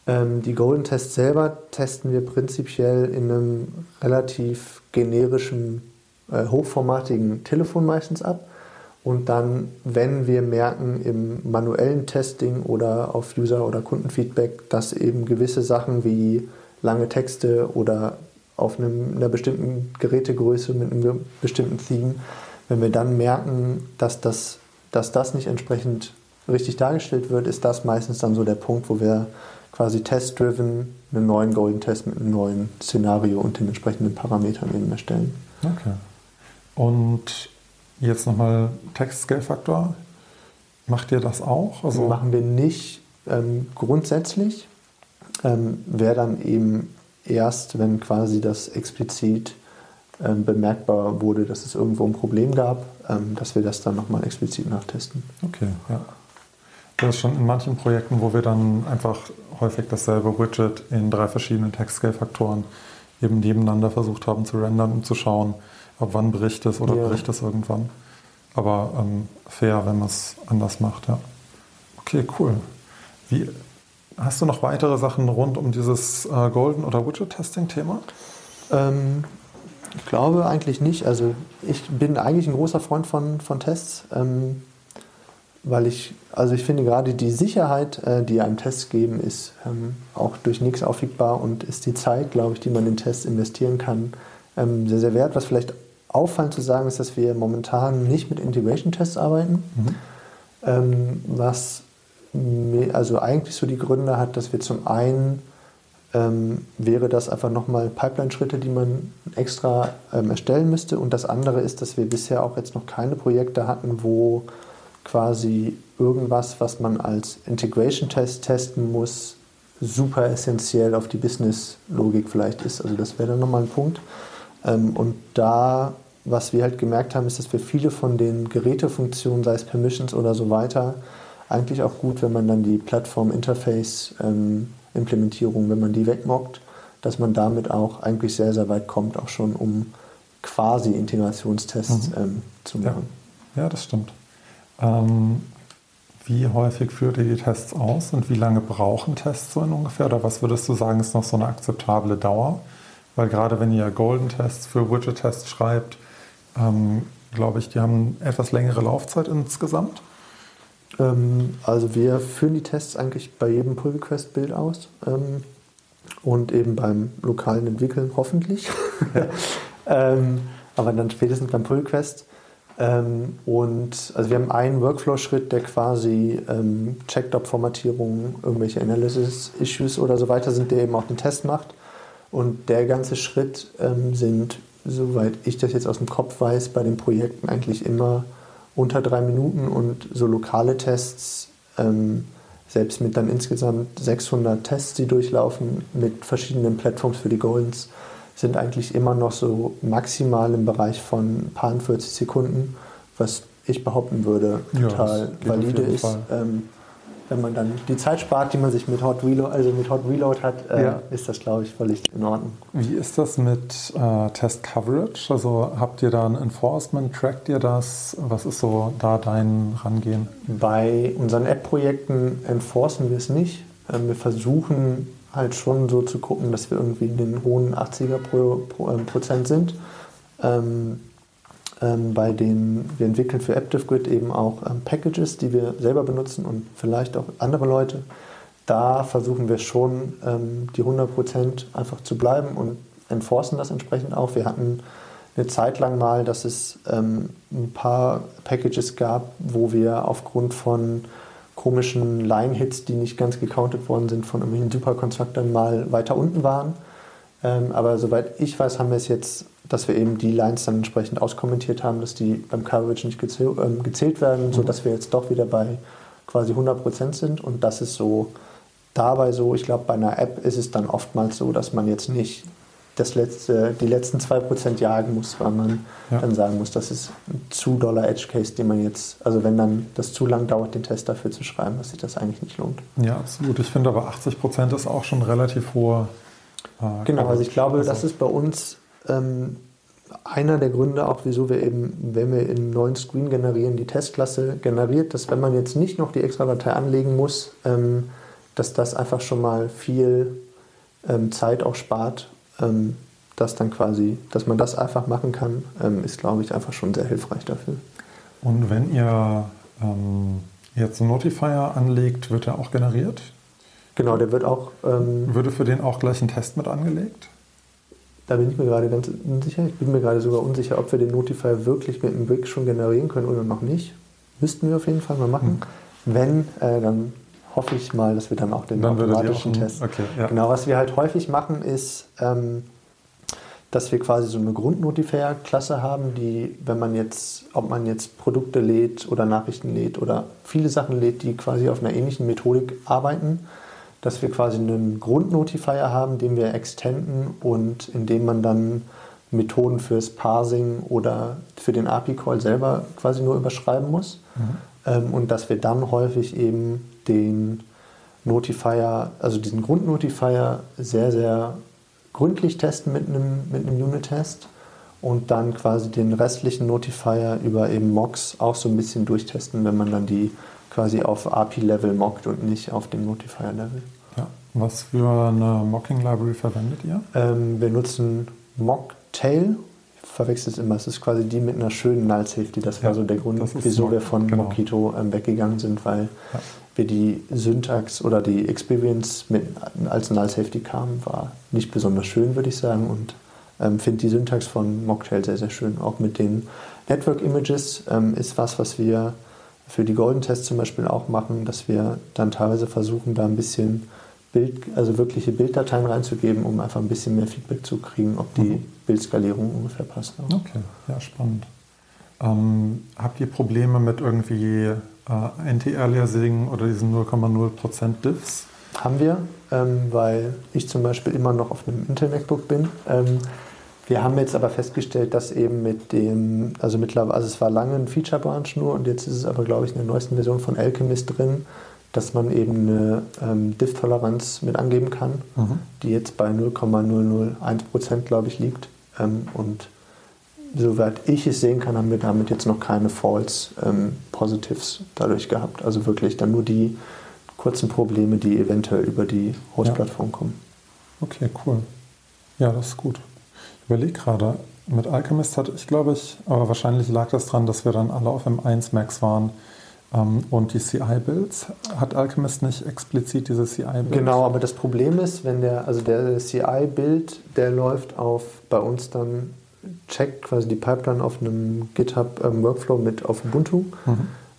Ähm, die Golden Tests selber testen wir prinzipiell in einem relativ generischen, äh, hochformatigen Telefon meistens ab. Und dann, wenn wir merken im manuellen Testing oder auf User- oder Kundenfeedback, dass eben gewisse Sachen wie lange Texte oder auf einem, einer bestimmten Gerätegröße mit einem bestimmten Theme, wenn wir dann merken, dass das, dass das nicht entsprechend richtig dargestellt wird, ist das meistens dann so der Punkt, wo wir quasi test-driven einen neuen Golden Test mit einem neuen Szenario und den entsprechenden Parametern eben erstellen. Okay. Und jetzt nochmal Text-Scale-Faktor. Macht ihr das auch? Also machen wir nicht ähm, grundsätzlich. Ähm, Wäre dann eben erst, wenn quasi das explizit ähm, bemerkbar wurde, dass es irgendwo ein Problem gab, ähm, dass wir das dann nochmal explizit nachtesten. Okay, ja. Das ist schon in manchen Projekten, wo wir dann einfach häufig dasselbe Widget in drei verschiedenen Text-Scale-Faktoren eben nebeneinander versucht haben zu rendern, um zu schauen, ob wann bricht es oder ja. bricht es irgendwann. Aber ähm, fair, wenn man es anders macht, ja. Okay, cool. Wie, hast du noch weitere Sachen rund um dieses äh, Golden- oder Widget-Testing-Thema? Ähm, ich glaube eigentlich nicht. Also ich bin eigentlich ein großer Freund von, von Tests. Ähm, weil ich, also ich finde gerade die Sicherheit, äh, die einem Test geben, ist ähm, auch durch nichts aufwiegbar und ist die Zeit, glaube ich, die man in Tests investieren kann, ähm, sehr, sehr wert. Was vielleicht auffallend zu sagen ist, dass wir momentan nicht mit Integration-Tests arbeiten, mhm. ähm, was mir, also eigentlich so die Gründe hat, dass wir zum einen ähm, wäre das einfach nochmal Pipeline-Schritte, die man extra ähm, erstellen müsste und das andere ist, dass wir bisher auch jetzt noch keine Projekte hatten, wo quasi irgendwas, was man als Integration-Test testen muss, super essentiell auf die Business-Logik vielleicht ist. Also das wäre dann nochmal ein Punkt. Ähm, und da, was wir halt gemerkt haben, ist, dass wir viele von den Gerätefunktionen, sei es Permissions oder so weiter, eigentlich auch gut, wenn man dann die Plattform-Interface-Implementierung, wenn man die wegmockt, dass man damit auch eigentlich sehr, sehr weit kommt, auch schon um quasi Integrationstests mhm. ähm, zu machen. Ja. ja, das stimmt. Ähm, wie häufig führt ihr die Tests aus und wie lange brauchen Tests so in ungefähr? Oder was würdest du sagen, ist noch so eine akzeptable Dauer? Weil gerade wenn ihr Golden Tests für Widget Tests schreibt, ähm, glaube ich, die haben etwas längere Laufzeit insgesamt. Ähm, also wir führen die Tests eigentlich bei jedem Pull Request Bild aus ähm, und eben beim lokalen Entwickeln hoffentlich. Ja. [laughs] Ähm, aber dann spätestens beim Pull Request. Ähm, und also wir haben einen Workflow-Schritt, der quasi ähm, checkt, ob Formatierungen, irgendwelche Analysis-Issues oder so weiter sind, der eben auch den Test macht. Und der ganze Schritt ähm, sind, soweit ich das jetzt aus dem Kopf weiß, bei den Projekten eigentlich immer unter drei Minuten und so lokale Tests, ähm, selbst mit dann insgesamt 600 Tests, die durchlaufen mit verschiedenen Plattforms für die Goals, sind eigentlich immer noch so maximal im Bereich von ein paar 40 Sekunden, was ich behaupten würde, total ja, valide ist. Ähm, wenn man dann die Zeit spart, die man sich mit Hot Reload, also mit Hot Reload hat, äh, ja. ist das, glaube ich, völlig in Ordnung. Wie ist das mit äh, Test Coverage? Also habt ihr da ein Enforcement? Trackt ihr das? Was ist so da dein Rangehen? Bei unseren App-Projekten enforcen wir es nicht. Ähm, wir versuchen halt schon so zu gucken, dass wir irgendwie in den hohen 80er Pro, Pro, ähm, Prozent sind. Ähm, ähm, bei denen wir entwickeln für AptiveGrid eben auch ähm, Packages, die wir selber benutzen und vielleicht auch andere Leute. Da versuchen wir schon, ähm, die 100 Prozent einfach zu bleiben und enforcen das entsprechend auch. Wir hatten eine Zeit lang mal, dass es ähm, ein paar Packages gab, wo wir aufgrund von komischen Line-Hits, die nicht ganz gecountet worden sind von irgendwelchen Superkonstruktern, mal weiter unten waren. Ähm, aber soweit ich weiß, haben wir es jetzt, dass wir eben die Lines dann entsprechend auskommentiert haben, dass die beim Coverage nicht gezähl ähm, gezählt werden, mhm. sodass wir jetzt doch wieder bei quasi 100% sind. Und das ist so dabei so. Ich glaube, bei einer App ist es dann oftmals so, dass man jetzt nicht das letzte, die letzten 2% jagen muss, weil man ja. dann sagen muss, das ist ein zu doller Edge Case, den man jetzt, also wenn dann das zu lang dauert, den Test dafür zu schreiben, dass sich das eigentlich nicht lohnt. Ja, absolut. Ich finde aber 80% ist auch schon relativ hohe Äh, genau, also ich glaube, also das ist bei uns ähm, einer der Gründe auch, wieso wir eben, wenn wir einen neuen Screen generieren, die Testklasse generiert, dass wenn man jetzt nicht noch die extra Datei anlegen muss, ähm, dass das einfach schon mal viel ähm, Zeit auch spart, ähm, dass dann quasi, dass man das einfach machen kann, ähm, ist glaube ich einfach schon sehr hilfreich dafür. Und wenn ihr ähm, jetzt einen Notifier anlegt, wird er auch generiert? Genau, der wird auch. Ähm, Würde für den auch gleich ein Test mit angelegt? Da bin ich mir gerade ganz unsicher. Ich bin mir gerade sogar unsicher, ob wir den Notifier wirklich mit einem Brick schon generieren können oder noch nicht. Müssten wir auf jeden Fall mal machen. Hm. Wenn, äh, dann hoffe ich mal, dass wir dann auch den dann automatischen Test. Okay, ja. Genau, was wir halt häufig machen, ist, ähm, dass wir quasi so eine Grundnotifier-Klasse haben, die, wenn man jetzt, ob man jetzt Produkte lädt oder Nachrichten lädt oder viele Sachen lädt, die quasi auf einer ähnlichen Methodik arbeiten, dass wir quasi einen Grundnotifier haben, den wir extenden und in dem man dann Methoden fürs Parsing oder für den API-Call selber quasi nur überschreiben muss. Mhm. Ähm, und dass wir dann häufig eben den Notifier, also diesen Grundnotifier sehr, sehr gründlich testen mit einem, mit einem Unit-Test und dann quasi den restlichen Notifier über eben Mocks auch so ein bisschen durchtesten, wenn man dann die quasi auf API-Level mockt und nicht auf dem Notifier-Level. Ja. Was für eine Mocking-Library verwendet ihr? Ähm, wir nutzen Mocktail. Ich verwechsel es immer. Es ist quasi die mit einer schönen Null Safety. Das war ja, so der Grund, wieso wir von genau. Mockito ähm, weggegangen sind, weil ja wir die Syntax oder die Experience mit, als Null Safety kamen, war nicht besonders schön, würde ich sagen. Und ähm, finde die Syntax von Mocktail sehr, sehr schön. Auch mit den Network Images ähm, ist was, was wir für die Golden Tests zum Beispiel auch machen, dass wir dann teilweise versuchen, da ein bisschen Bild, also wirkliche Bilddateien reinzugeben, um einfach ein bisschen mehr Feedback zu kriegen, ob die mhm. Bildskalierung ungefähr passt. Auch. Okay, ja, spannend. Ähm, habt ihr Probleme mit irgendwie äh, Anti-Aliasing oder diesen 0,0% Diffs? Haben wir, ähm, weil ich zum Beispiel immer noch auf einem Intel MacBook bin. Ähm, wir haben jetzt aber festgestellt, dass eben mit dem, also mittlerweile, also es war lange ein Feature-Branch nur und jetzt ist es aber, glaube ich, in der neuesten Version von Alchemist drin, dass man eben eine ähm, Diff-Toleranz mit angeben kann, mhm. die jetzt bei 0,001% glaube ich liegt. Ähm, und soweit ich es sehen kann, haben wir damit jetzt noch keine False ähm, Positives dadurch gehabt. Also wirklich dann nur die kurzen Probleme, die eventuell über die Host-Plattform ja. kommen. Okay, cool. Ja, das ist gut. Ich überlege gerade, mit Alchemist hatte ich, glaube ich, aber wahrscheinlich lag das daran, dass wir dann alle auf M1 Max waren. Ähm, und die CI-Builds, hat Alchemist nicht explizit diese CI-Builds? Genau, aber das Problem ist, wenn der, also der CI-Build, der läuft auf bei uns dann checkt quasi die Pipeline auf einem GitHub ähm, Workflow mit auf Ubuntu. Mhm.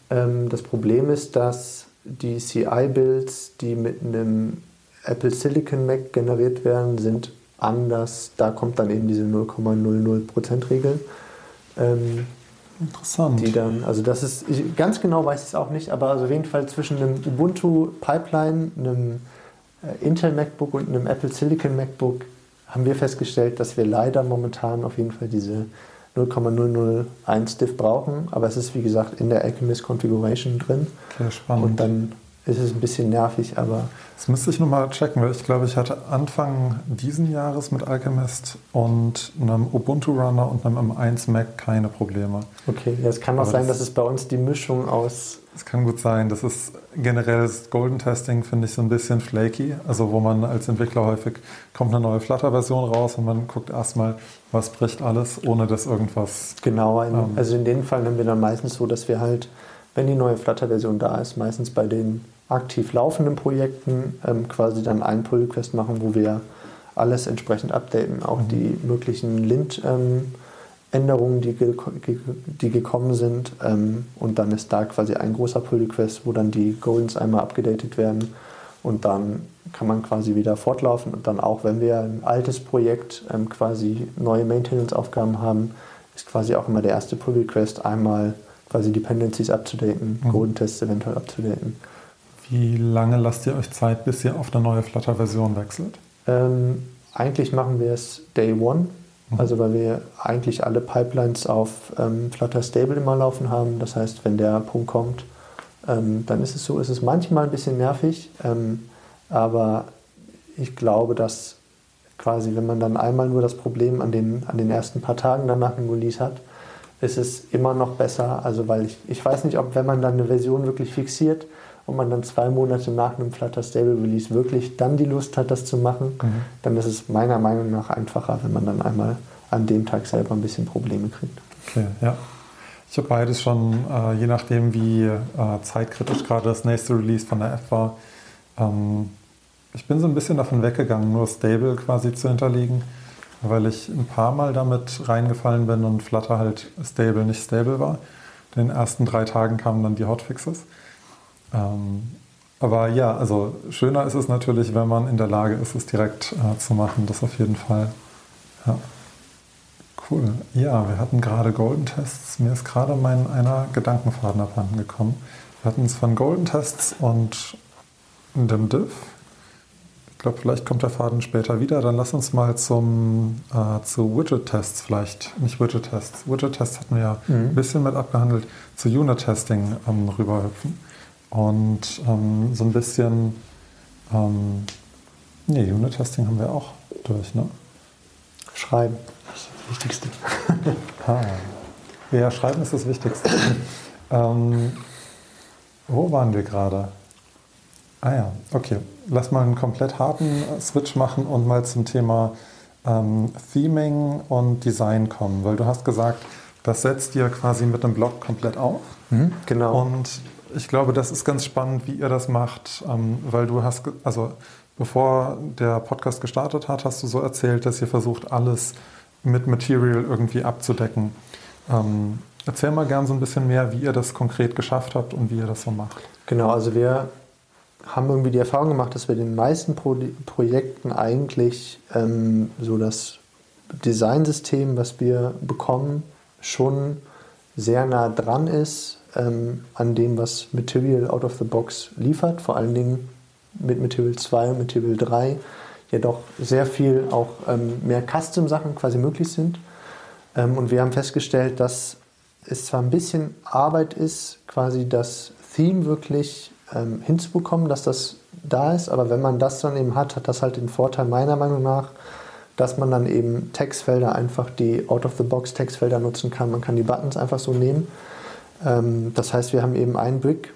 Ähm, das Problem ist, dass die CI-Builds, die mit einem Apple Silicon Mac generiert werden, sind anders. Da kommt dann eben diese 0,00%-Regel. Ähm, Interessant. Die dann, also das ist, ich, ganz genau weiß ich es auch nicht, aber also auf jeden Fall zwischen einem Ubuntu Pipeline, einem äh, Intel MacBook und einem Apple Silicon MacBook haben wir festgestellt, dass wir leider momentan auf jeden Fall diese 0,001 Diff brauchen. Aber es ist wie gesagt in der Alchemist Configuration drin. Okay, spannend. Und dann ist es ein bisschen nervig, aber. Das müsste ich nochmal checken, weil ich glaube, ich hatte Anfang diesen Jahres mit Alchemist und einem Ubuntu Runner und einem M1 Mac keine Probleme. Okay, ja, es kann auch aber sein, das dass es bei uns die Mischung aus es kann gut sein. Das ist generell das Golden Testing, finde ich, so ein bisschen flaky. Also wo man als Entwickler häufig kommt eine neue Flutter-Version raus und man guckt erstmal, was bricht alles, ohne dass irgendwas. Genau, ähm, also in den Fällen haben wir dann meistens so, dass wir halt, wenn die neue Flutter-Version da ist, meistens bei den aktiv laufenden Projekten ähm, quasi dann einen Pull-Request machen, wo wir alles entsprechend updaten, auch mhm. die möglichen Lint- ähm, die, ge die gekommen sind. Ähm, und dann ist da quasi ein großer Pull-Request, wo dann die Goals einmal abgedatet werden. Und dann kann man quasi wieder fortlaufen. Und dann auch, wenn wir ein altes Projekt ähm, quasi neue Maintenance-Aufgaben haben, ist quasi auch immer der erste Pull-Request einmal quasi Dependencies abzudaten, mhm. Golden-Tests eventuell abzudaten. Wie lange lasst ihr euch Zeit, bis ihr auf eine neue Flutter-Version wechselt? Ähm, eigentlich machen wir es Day One. Mhm. Also weil wir eigentlich alle Pipelines auf ähm, Flutter Stable immer laufen haben. Das heißt, wenn der Punkt kommt, ähm, dann ist es so, ist es manchmal ein bisschen nervig, ähm, aber ich glaube, dass quasi, wenn man dann einmal nur das Problem an den, an den ersten paar Tagen dann nach dem Release hat, ist es immer noch besser. Also weil ich, ich weiß nicht, ob wenn man dann eine Version wirklich fixiert und man dann zwei Monate nach einem Flutter Stable Release wirklich dann die Lust hat, das zu machen, mhm. dann ist es meiner Meinung nach einfacher, wenn man dann einmal an dem Tag selber ein bisschen Probleme kriegt. Okay, ja. Ich habe beides schon, äh, je nachdem wie äh, zeitkritisch gerade das nächste Release von der App war. Ähm, ich bin so ein bisschen davon weggegangen, nur Stable quasi zu hinterlegen, weil ich ein paar Mal damit reingefallen bin und Flutter halt Stable nicht stable war. In den ersten drei Tagen kamen dann die Hotfixes. Ähm, aber ja, also schöner ist es natürlich, wenn man in der Lage ist, es direkt äh, zu machen. Das auf jeden Fall. Ja. Cool. Ja, wir hatten gerade Golden Tests. Mir ist gerade mein einer Gedankenfaden abhanden gekommen. Wir hatten es von Golden Tests und dem Div. Ich glaube, vielleicht kommt der Faden später wieder. Dann lass uns mal zum, äh, zu Widget-Tests vielleicht, nicht Widget-Tests. Widget-Tests hatten wir ja mhm. ein bisschen mit abgehandelt, zu Unit-Testing ähm, rüberhüpfen. Und ähm, so ein bisschen, ähm, nee, Unit-Testing haben wir auch durch, ne? Schreiben, das ist das Wichtigste. [laughs] ah. Ja, Schreiben ist das Wichtigste. ähm, wo waren wir gerade? Ah ja, okay. Lass mal einen komplett harten Switch machen und mal zum Thema ähm, Theming und Design kommen, weil du hast gesagt, das setzt ihr quasi mit dem Blog komplett auf. Mhm, genau. Und ich glaube, das ist ganz spannend, wie ihr das macht, ähm, weil du hast, also bevor der Podcast gestartet hat, hast du so erzählt, dass ihr versucht, alles mit Material irgendwie abzudecken. Ähm, erzähl mal gern so ein bisschen mehr, wie ihr das konkret geschafft habt und wie ihr das so macht. Genau, also wir haben irgendwie die Erfahrung gemacht, dass wir den meisten Pro Projekten eigentlich ähm, so das Designsystem, was wir bekommen, schon sehr nah dran ist ähm, an dem, was Material out of the box liefert, vor allen Dingen mit Material 2 und Material 3 ja doch sehr viel auch ähm, mehr Custom-Sachen quasi möglich sind. Ähm, und wir haben festgestellt, dass es zwar ein bisschen Arbeit ist, quasi das Theme wirklich ähm, hinzubekommen, dass das da ist, aber wenn man das dann eben hat, hat das halt den Vorteil meiner Meinung nach, dass man dann eben Textfelder einfach die Out-of-the-Box Textfelder nutzen kann. Man kann die Buttons einfach so nehmen ähm, das heißt, wir haben eben einen Brick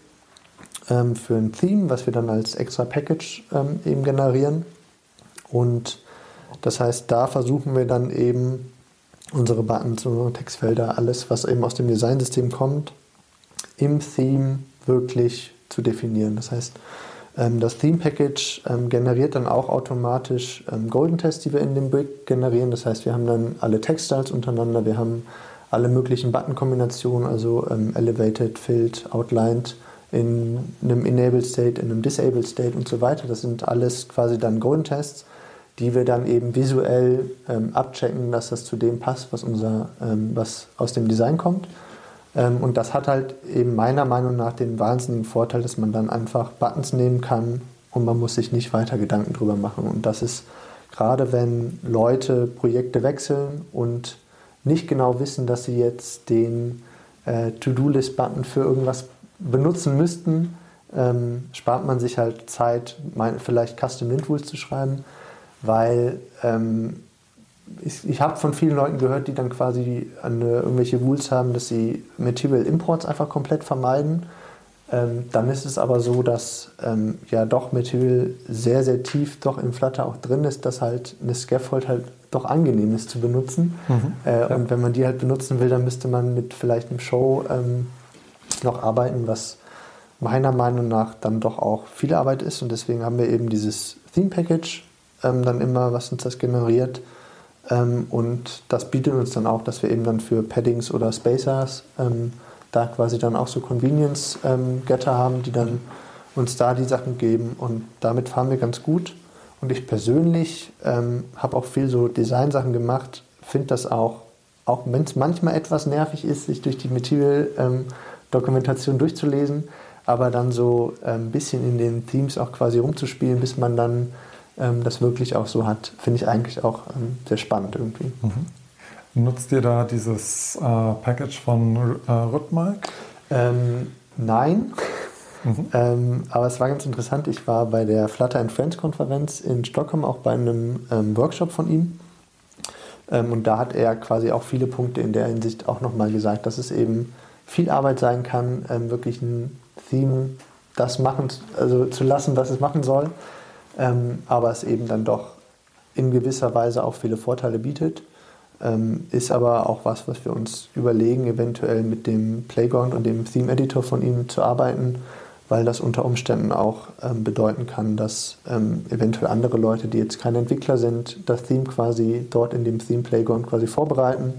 ähm, für ein Theme, was wir dann als extra Package ähm, eben generieren. Und das heißt, da versuchen wir dann eben unsere Buttons, unsere Textfelder, alles, was eben aus dem Designsystem kommt, im Theme wirklich zu definieren. Das heißt, das Theme Package generiert dann auch automatisch Golden Tests, die wir in dem Brick generieren. Das heißt, wir haben dann alle Textstyles untereinander, wir haben alle möglichen Button-Kombinationen, also ähm, Elevated, Filled, Outlined, in einem Enabled State, in einem Disabled State und so weiter. Das sind alles quasi dann Golden-Tests, die wir dann eben visuell ähm, abchecken, dass das zu dem passt, was, unser, ähm, was aus dem Design kommt. Ähm, und das hat halt eben meiner Meinung nach den wahnsinnigen Vorteil, dass man dann einfach Buttons nehmen kann und man muss sich nicht weiter Gedanken drüber machen. Und das ist gerade, wenn Leute Projekte wechseln und nicht genau wissen, dass sie jetzt den äh, To-Do-List-Button für irgendwas benutzen müssten, ähm, spart man sich halt Zeit, mein, vielleicht Custom Lint Rules zu schreiben, weil ähm, ich, ich habe von vielen Leuten gehört, die dann quasi eine, irgendwelche Rules haben, dass sie Material Imports einfach komplett vermeiden. Ähm, dann ist es aber so, dass ähm, ja doch Material sehr, sehr tief doch in Flutter auch drin ist, dass halt eine Scaffold halt doch angenehm ist zu benutzen. Mhm, äh, ja. Und wenn man die halt benutzen will, dann müsste man mit vielleicht einem Show ähm, noch arbeiten, was meiner Meinung nach dann doch auch viel Arbeit ist. Und deswegen haben wir eben dieses Theme Package ähm, dann immer, was uns das generiert. Ähm, und das bietet uns dann auch, dass wir eben dann für Paddings oder Spacers ähm, da quasi dann auch so Convenience-Getter haben, die dann uns da die Sachen geben. Und damit fahren wir ganz gut. Und ich persönlich ähm, habe auch viel so Designsachen gemacht, finde das auch, auch wenn es manchmal etwas nervig ist, sich durch die Material-Dokumentation ähm, durchzulesen, aber dann so ein ähm, bisschen in den Themes auch quasi rumzuspielen, bis man dann ähm, das wirklich auch so hat, finde ich eigentlich auch ähm, sehr spannend irgendwie. Mhm. Nutzt ihr da dieses äh, Package von äh, Rhythmik? Ähm, nein. Mhm. [laughs] Ähm, aber es war ganz interessant. Ich war bei der Flutter and Friends Konferenz in Stockholm auch bei einem ähm, Workshop von ihm. Ähm, und da hat er quasi auch viele Punkte in der Hinsicht auch nochmal gesagt, dass es eben viel Arbeit sein kann, ähm, wirklich ein Theme das machen, also zu lassen, was es machen soll, ähm, aber es eben dann doch in gewisser Weise auch viele Vorteile bietet. Ähm, ist aber auch was, was wir uns überlegen, eventuell mit dem Playground und dem Theme Editor von ihm zu arbeiten, weil das unter Umständen auch ähm, bedeuten kann, dass ähm, eventuell andere Leute, die jetzt keine Entwickler sind, das Theme quasi dort in dem Theme Playground quasi vorbereiten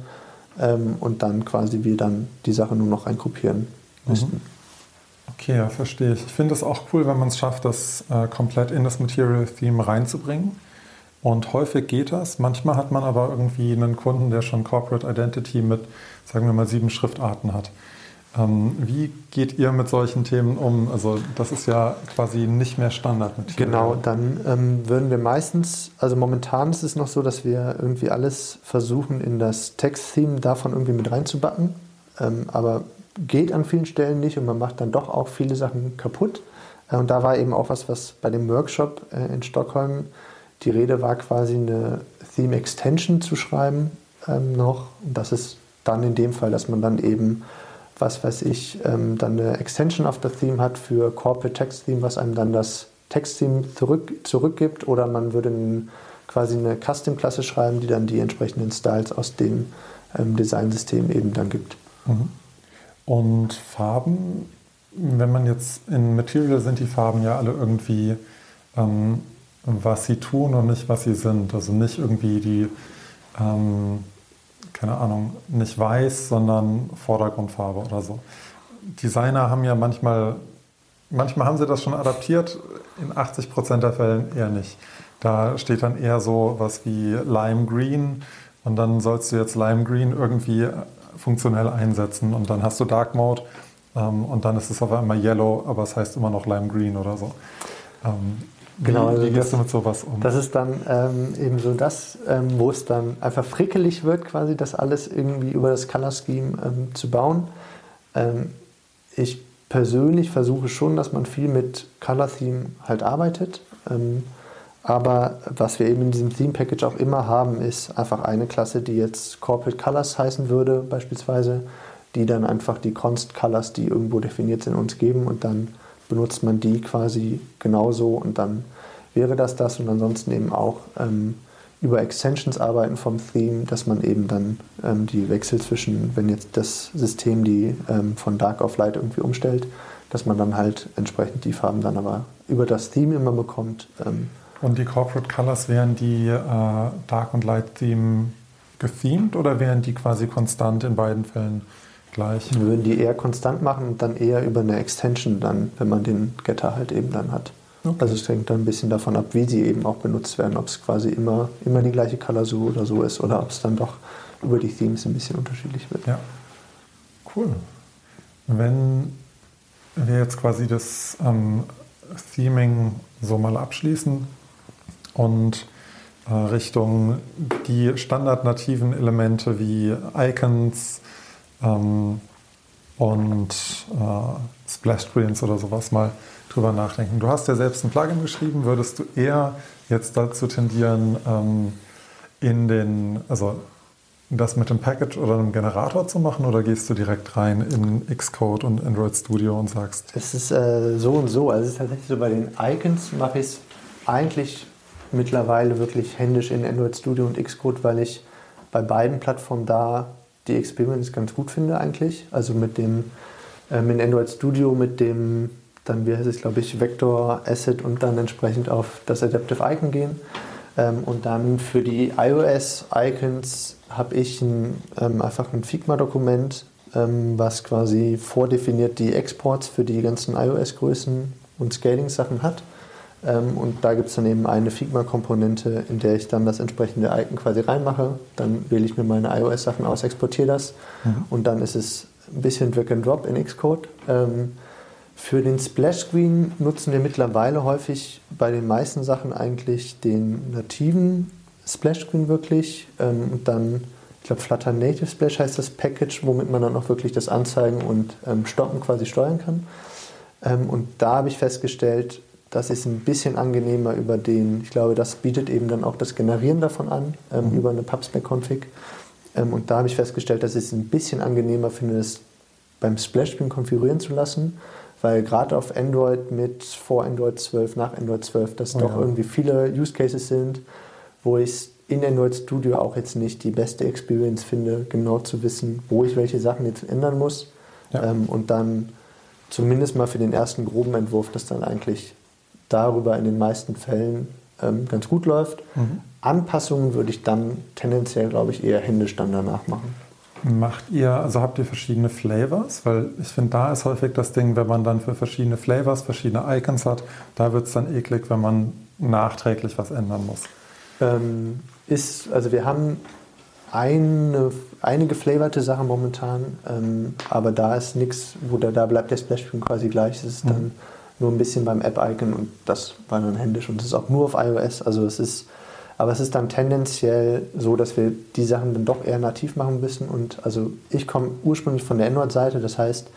ähm, und dann quasi wir dann die Sache nur noch eingruppieren müssten. Mhm. Okay, ja, verstehe ich. Ich finde es auch cool, wenn man es schafft, das äh, komplett in das Material Theme reinzubringen. Und häufig geht das. Manchmal hat man aber irgendwie einen Kunden, der schon Corporate Identity mit, sagen wir mal, sieben Schriftarten hat. Ähm, wie geht ihr mit solchen Themen um? Also das ist ja quasi nicht mehr Standard. Genau, dann ähm, würden wir meistens, also momentan ist es noch so, dass wir irgendwie alles versuchen, in das Text-Theme davon irgendwie mit reinzubacken. Ähm, aber geht an vielen Stellen nicht und man macht dann doch auch viele Sachen kaputt. Äh, und da war eben auch was, was bei dem Workshop äh, in Stockholm die Rede war, quasi eine Theme Extension zu schreiben ähm, noch. Und das ist dann in dem Fall, dass man dann eben, was weiß ich, ähm, dann eine Extension auf der Theme hat für Corporate Text Theme, was einem dann das Text-Theme zurück, zurückgibt. Oder man würde einen, quasi eine Custom-Klasse schreiben, die dann die entsprechenden Styles aus dem ähm, Designsystem eben dann gibt. Mhm. Und Farben, wenn man jetzt in Material sind die Farben ja alle irgendwie, ähm, was sie tun und nicht was sie sind. Also nicht irgendwie die, ähm, keine Ahnung, nicht weiß, sondern Vordergrundfarbe oder so. Designer haben ja manchmal, manchmal haben sie das schon adaptiert, in 80 Prozent der Fällen eher nicht. Da steht dann eher so was wie Lime Green und dann sollst du jetzt Lime Green irgendwie funktionell einsetzen und dann hast du Dark Mode ähm, und dann ist es auf einmal Yellow, aber es heißt immer noch Lime Green oder so. Ähm, genau, wie, also wie gehst das, du mit sowas um? Das ist dann ähm, eben so das, ähm, wo es dann einfach frickelig wird, quasi das alles irgendwie über das Color Scheme ähm, zu bauen. Ähm, ich persönlich versuche schon, dass man viel mit Color Theme halt arbeitet. Aber was wir eben in diesem Theme Package auch immer haben, ist einfach eine Klasse, die jetzt Corporate Colors heißen würde, beispielsweise, die dann einfach die Const Colors, die irgendwo definiert sind, uns geben und dann benutzt man die quasi genauso und dann wäre das das und ansonsten eben auch ähm, über Extensions arbeiten vom Theme, dass man eben dann ähm, die Wechsel zwischen, wenn jetzt das System die ähm, von Dark auf Light irgendwie umstellt, dass man dann halt entsprechend die Farben dann aber über das Theme immer bekommt. Und die Corporate Colors wären die äh, Dark und Light Theme gethemed oder wären die quasi konstant in beiden Fällen gleich? Wir würden die eher konstant machen und dann eher über eine Extension dann, wenn man den Getter halt eben dann hat. Okay. Also es hängt dann ein bisschen davon ab, wie sie eben auch benutzt werden, ob es quasi immer, immer die gleiche Color so oder so ist oder ob es dann doch über die Themes ein bisschen unterschiedlich wird. Ja. Cool. Wenn wir jetzt quasi das ähm, Theming so mal abschließen, und äh, Richtung die standardnativen Elemente wie Icons ähm, und äh, Splash Screens oder sowas mal drüber nachdenken. Du hast ja selbst ein Plugin geschrieben. Würdest du eher jetzt dazu tendieren, ähm, in den, also das mit dem Package oder einem Generator zu machen oder gehst du direkt rein in Xcode und Android Studio und sagst? Es ist äh, so und so. Also es ist tatsächlich so, bei den Icons mache ich es eigentlich mittlerweile wirklich händisch in Android Studio und Xcode, weil ich bei beiden Plattformen da die Experience ganz gut finde eigentlich. Also mit dem ähm, in Android Studio mit dem, dann wie heißt es, glaube ich, Vector Asset und dann entsprechend auf das Adaptive Icon gehen. Ähm, und dann für die iOS-Icons habe ich ein, ähm, einfach ein Figma-Dokument, ähm, was quasi vordefiniert die Exports für die ganzen iOS-Größen und Scaling-Sachen hat. Ähm, und da gibt es dann eben eine Figma-Komponente, in der ich dann das entsprechende Icon quasi reinmache. Dann wähle ich mir meine iOS-Sachen aus, exportiere das mhm. und dann ist es ein bisschen Drag and Drop in Xcode. Ähm, für den Splash Screen nutzen wir mittlerweile häufig bei den meisten Sachen eigentlich den nativen Splash Screen wirklich. Ähm, und dann, ich glaube, Flutter Native Splash heißt das Package, womit man dann auch wirklich das Anzeigen und Stoppen quasi steuern kann. Ähm, und da habe ich festgestellt, das ist ein bisschen angenehmer über den, ich glaube, das bietet eben dann auch das Generieren davon an, ähm, mhm. über eine PubSpec-Config. Ähm, und da habe ich festgestellt, dass ich es ein bisschen angenehmer finde, es beim Splash-Screen konfigurieren zu lassen, weil gerade auf Android mit vor Android 12, nach Android 12, das oh, doch ja. irgendwie viele Use Cases sind, wo ich in Android Studio auch jetzt nicht die beste Experience finde, genau zu wissen, wo ich welche Sachen jetzt ändern muss. Ja. Ähm, und dann zumindest mal für den ersten groben Entwurf, das dann eigentlich darüber in den meisten Fällen ähm, ganz gut läuft. Mhm. Anpassungen würde ich dann tendenziell, glaube ich, eher händisch dann danach machen. Macht ihr, also habt ihr verschiedene Flavors? Weil ich finde, da ist häufig das Ding, wenn man dann für verschiedene Flavors verschiedene Icons hat, da wird es dann eklig, wenn man nachträglich was ändern muss. Ähm, ist, also wir haben eine, eine geflaverte Sache momentan, ähm, aber da ist nichts, wo da, da bleibt der Splash-Screen quasi gleich. Es ist mhm. Nur ein bisschen beim App-Icon und das war dann händisch und es ist auch nur auf iOS. Also es ist, aber es ist dann tendenziell so, dass wir die Sachen dann doch eher nativ machen müssen. Und also ich komme ursprünglich von der Android-Seite, das heißt,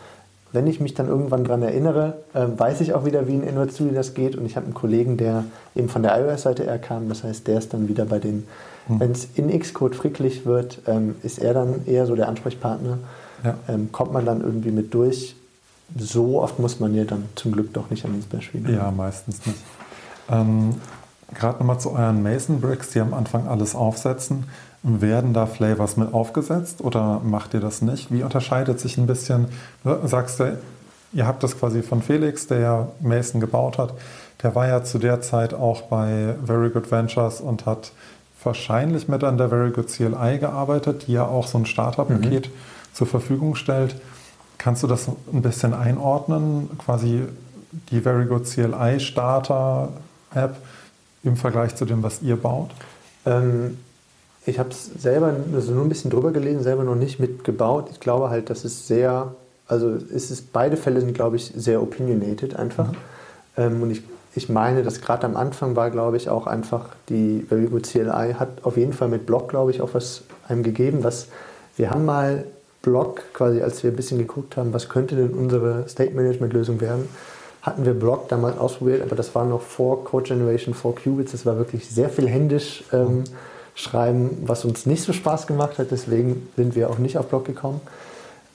wenn ich mich dann irgendwann daran erinnere, äh, weiß ich auch wieder, wie in Android Studio das geht. Und ich habe einen Kollegen, der eben von der iOS-Seite eher kam. Das heißt, der ist dann wieder bei den, hm. wenn es in Xcode fricklich wird, ähm, ist er dann eher so der Ansprechpartner. Ja. Ähm, kommt man dann irgendwie mit durch so oft muss man ja dann zum Glück doch nicht an Splash wieder. Ja, meistens nicht. Ähm, Gerade nochmal zu euren Mason Bricks, die am Anfang alles aufsetzen. Werden da Flavors mit aufgesetzt oder macht ihr das nicht? Wie unterscheidet sich ein bisschen, sagst du, ihr habt das quasi von Felix, der ja Mason gebaut hat. Der war ja zu der Zeit auch bei Very Good Ventures und hat wahrscheinlich mit an der Very Good CLI gearbeitet, die ja auch so ein Starterpaket mhm. zur Verfügung stellt. Kannst du das ein bisschen einordnen? Quasi die Very Good CLI Starter App im Vergleich zu dem, was ihr baut? Ähm, ich habe es selber also nur ein bisschen drüber gelesen, selber noch nicht mitgebaut. Ich glaube halt, dass es sehr, also es ist, beide Fälle sind, glaube ich, sehr opinionated einfach. Mhm. Ähm, und ich, ich meine, dass gerade am Anfang war, glaube ich, auch einfach die Very Good CLI hat auf jeden Fall mit Blog, glaube ich, auch was einem gegeben, was wir haben mal Blog, quasi als wir ein bisschen geguckt haben, was könnte denn unsere State Management Lösung werden, hatten wir Blog damals ausprobiert, aber das war noch vor Code Generation, vor Qubits. Das war wirklich sehr viel händisch ähm, schreiben, was uns nicht so Spaß gemacht hat. Deswegen sind wir auch nicht auf Blog gekommen.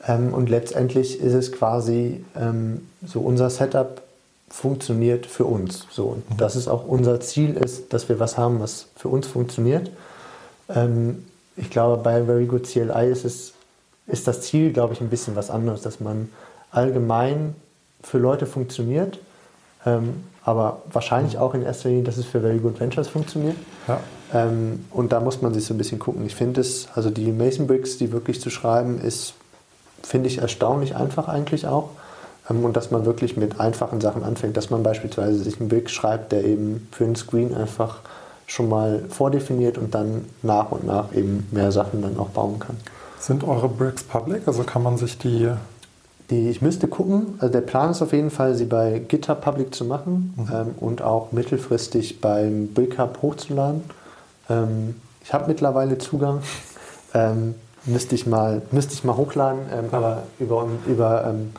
Ähm, und letztendlich ist es quasi ähm, so unser Setup funktioniert für uns. So, und mhm. das ist auch unser Ziel ist, dass wir was haben, was für uns funktioniert. Ähm, ich glaube, bei Very Good CLI ist es ist das Ziel, glaube ich, ein bisschen was anderes, dass man allgemein für Leute funktioniert, ähm, aber wahrscheinlich mhm. auch in erster Linie, dass es für Very Good Ventures funktioniert. Ja. Ähm, und da muss man sich so ein bisschen gucken. Ich finde es, also die Mason Bricks, die wirklich zu schreiben, ist, finde ich, erstaunlich einfach eigentlich auch. Ähm, und dass man wirklich mit einfachen Sachen anfängt, dass man beispielsweise sich einen Brick schreibt, der eben für einen Screen einfach schon mal vordefiniert und dann nach und nach eben mehr Sachen dann auch bauen kann. Sind eure Bricks public? Also kann man sich die. Die, ich müsste gucken, also der Plan ist auf jeden Fall, sie bei GitHub public zu machen mhm. ähm, und auch mittelfristig beim BrickHub hochzuladen. Ähm, ich habe mittlerweile Zugang, [laughs] ähm, müsste, ich mal, müsste ich mal hochladen, ähm, aber über, über ähm,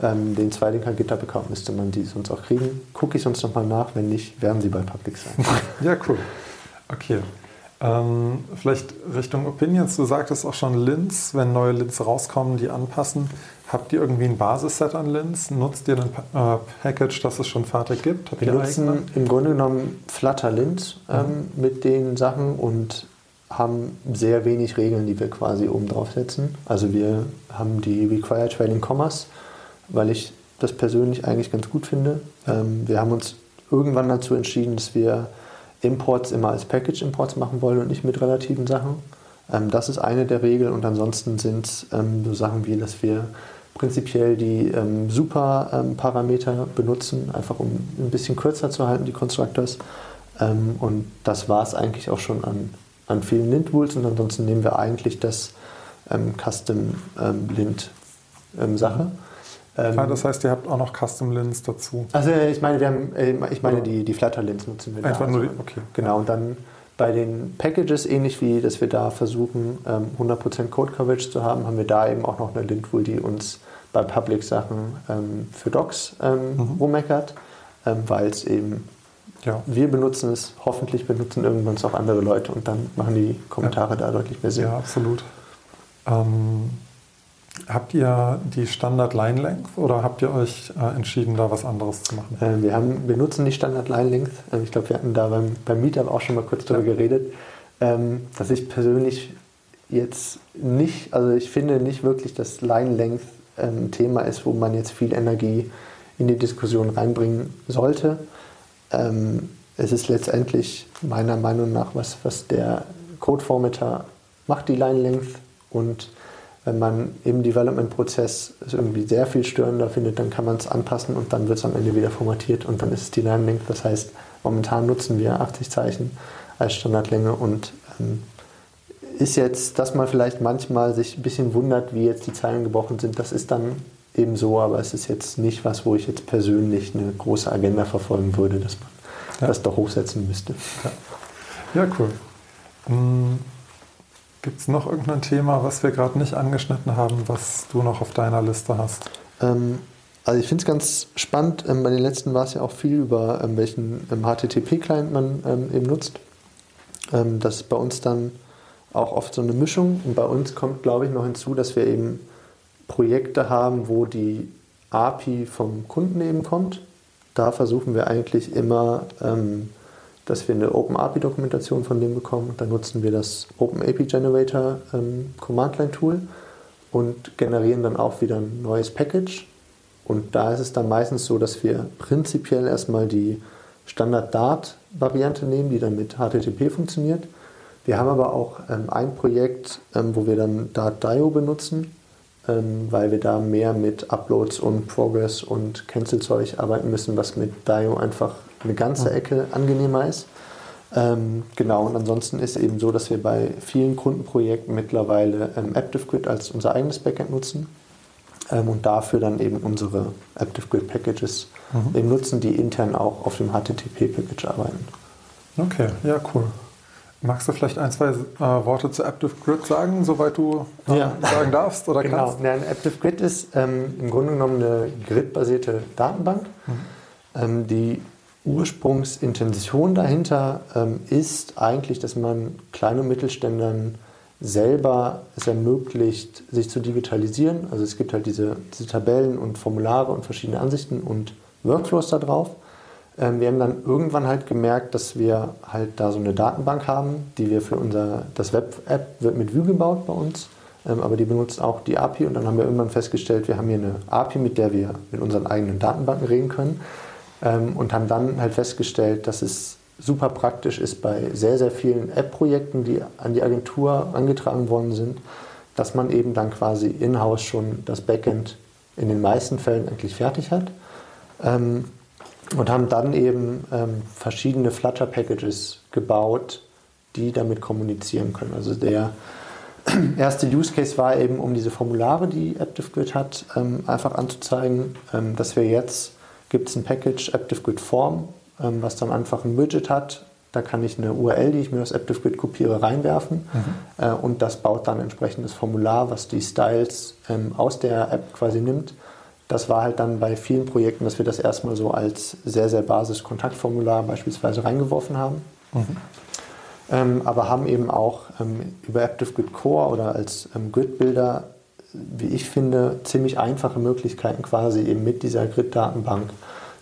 ähm, den zweiten GitHub-Account müsste man die sonst auch kriegen. Gucke ich sonst nochmal nach, wenn nicht, werden sie bei public sein. [laughs] ja, cool. Okay. Ähm, vielleicht Richtung Opinions, du sagtest auch schon Lints, wenn neue Lints rauskommen, die anpassen. Habt ihr irgendwie ein Basisset an Lints? Nutzt ihr ein äh, Package, das es schon fertig gibt? Habt Wir nutzen eigene? im Grunde genommen Flutter Lint ähm, mhm. mit den Sachen und haben sehr wenig Regeln, die wir quasi oben drauf setzen. Also wir haben die Require Trailing Commas, weil ich das persönlich eigentlich ganz gut finde. Ähm, wir haben uns irgendwann dazu entschieden, dass wir Imports immer als Package-Imports machen wollen und nicht mit relativen Sachen. Ähm, das ist eine der Regeln und ansonsten sind es ähm, so Sachen wie, dass wir prinzipiell die ähm, Super-Parameter benutzen, einfach um ein bisschen kürzer zu halten, die Constructors. Ähm, und das war es eigentlich auch schon an, an vielen Lint-Tools und ansonsten nehmen wir eigentlich das ähm, Custom-Lint-Sache. Ähm, ähm, ah, das heißt, ihr habt auch noch Custom Lins dazu. Also ich meine, wir haben, äh, ich meine die, die Flutter Lins nutzen wir Einfach da. nur die, also, okay. Genau, und dann bei den Packages, ähnlich wie, dass wir da versuchen, 100% ähm, Code Coverage zu haben, haben wir da eben auch noch eine Lint-Tool, die uns bei Public-Sachen ähm, für Docs ähm, mhm. rummeckert, weil es eben, ja. wir benutzen es, hoffentlich benutzen irgendwann es auch andere Leute und dann machen die Kommentare ja. da deutlich mehr Sinn. Ja, absolut. Ähm, habt ihr die Standard Line Length oder habt ihr euch äh, entschieden, da was anderes zu machen? Äh, wir, haben, wir nutzen die Standard Line Length. Äh, ich glaube, wir hatten da beim, beim Meetup auch schon mal kurz darüber ja. geredet, ähm, dass ich persönlich jetzt nicht, also ich finde nicht wirklich, dass Line Length ein Thema ist, wo man jetzt viel Energie in die Diskussion reinbringen sollte. Ähm, es ist letztendlich meiner Meinung nach was, was der Code-Formatter macht, die Line Length. Und wenn man im Development-Prozess es irgendwie sehr viel störender findet, dann kann man es anpassen und dann wird es am Ende wieder formatiert und dann ist es die Line Length. Das heißt, momentan nutzen wir 80 Zeichen als Standardlänge und ähm, ist jetzt, dass man vielleicht manchmal sich ein bisschen wundert, wie jetzt die Zeilen gebrochen sind. Das ist dann eben so, aber es ist jetzt nicht was, wo ich jetzt persönlich eine große Agenda verfolgen würde, dass man ja. das doch hochsetzen müsste. Ja, ja cool. Hm, Gibt es noch irgendein Thema, was wir gerade nicht angeschnitten haben, was du noch auf deiner Liste hast? Ähm, also ich finde es ganz spannend. Ähm, bei den letzten war es ja auch viel über ähm, welchen HTTP-Client man ähm, eben nutzt. Ähm, das ist bei uns dann auch oft so eine Mischung. Und bei uns kommt, glaube ich, noch hinzu, dass wir eben Projekte haben, wo die API vom Kunden eben kommt. Da versuchen wir eigentlich immer, ähm, dass wir eine Open API Dokumentation von dem bekommen. Da nutzen wir das Open API Generator ähm, Command Line Tool und generieren dann auch wieder ein neues Package. Und da ist es dann meistens so, dass wir prinzipiell erstmal die Standard-Dart-Variante nehmen, die dann mit HTTP funktioniert wir haben aber auch ähm, ein Projekt, ähm, wo wir dann Dart.io benutzen, ähm, weil wir da mehr mit Uploads und Progress und Cancel-Zeug arbeiten müssen, was mit Dio einfach eine ganze Ecke angenehmer ist. Ähm, genau, und ansonsten ist eben so, dass wir bei vielen Kundenprojekten mittlerweile ähm, ActiveGrid als unser eigenes Backend nutzen ähm, und dafür dann eben unsere ActiveGrid Packages mhm. eben nutzen, die intern auch auf dem HTTP-Package arbeiten. Okay, ja, cool. Magst du vielleicht ein, zwei äh, Worte zu Active Grid sagen, soweit du äh, ja. sagen darfst oder genau. kannst? Genau, ja, Active Grid ist ähm, im Grunde genommen eine gridbasierte Datenbank. Mhm. Ähm, die Ursprungsintention dahinter ähm, ist eigentlich, dass man kleinen und Mittelständlern selber es ermöglicht, sich zu digitalisieren. Also es gibt halt diese, diese Tabellen und Formulare und verschiedene Ansichten und Workflows da drauf. Ähm, wir haben dann irgendwann halt gemerkt, dass wir halt da so eine Datenbank haben, die wir für unser, das Web-App wird mit Vue gebaut bei uns, ähm, aber die benutzt auch die API und dann haben wir irgendwann festgestellt, wir haben hier eine API, mit der wir mit unseren eigenen Datenbanken reden können und haben dann halt festgestellt, dass es super praktisch ist bei sehr, sehr vielen App-Projekten, die an die Agentur angetragen worden sind, dass man eben dann quasi in-house schon das Backend in den meisten Fällen eigentlich fertig hat und haben dann eben ähm, verschiedene Flutter-Packages gebaut, die damit kommunizieren können. Also der [clears throat] erste Use Case war eben, um diese Formulare, die ActiveGrid hat, ähm, einfach anzuzeigen, ähm, dass wir jetzt, gibt es ein Package ActiveGrid Form, ähm, was dann einfach ein Widget hat. Da kann ich eine URL, die ich mir aus ActiveGrid kopiere, reinwerfen mhm. äh, und das baut dann entsprechendes Formular, was die Styles ähm, aus der App quasi nimmt das war halt dann bei vielen Projekten, dass wir das erstmal so als sehr, sehr Basis-Kontaktformular beispielsweise reingeworfen haben. Mhm. Ähm, aber haben eben auch ähm, über ActiveGrid Core oder als ähm, Grid-Builder, wie ich finde, ziemlich einfache Möglichkeiten quasi eben mit dieser Grid-Datenbank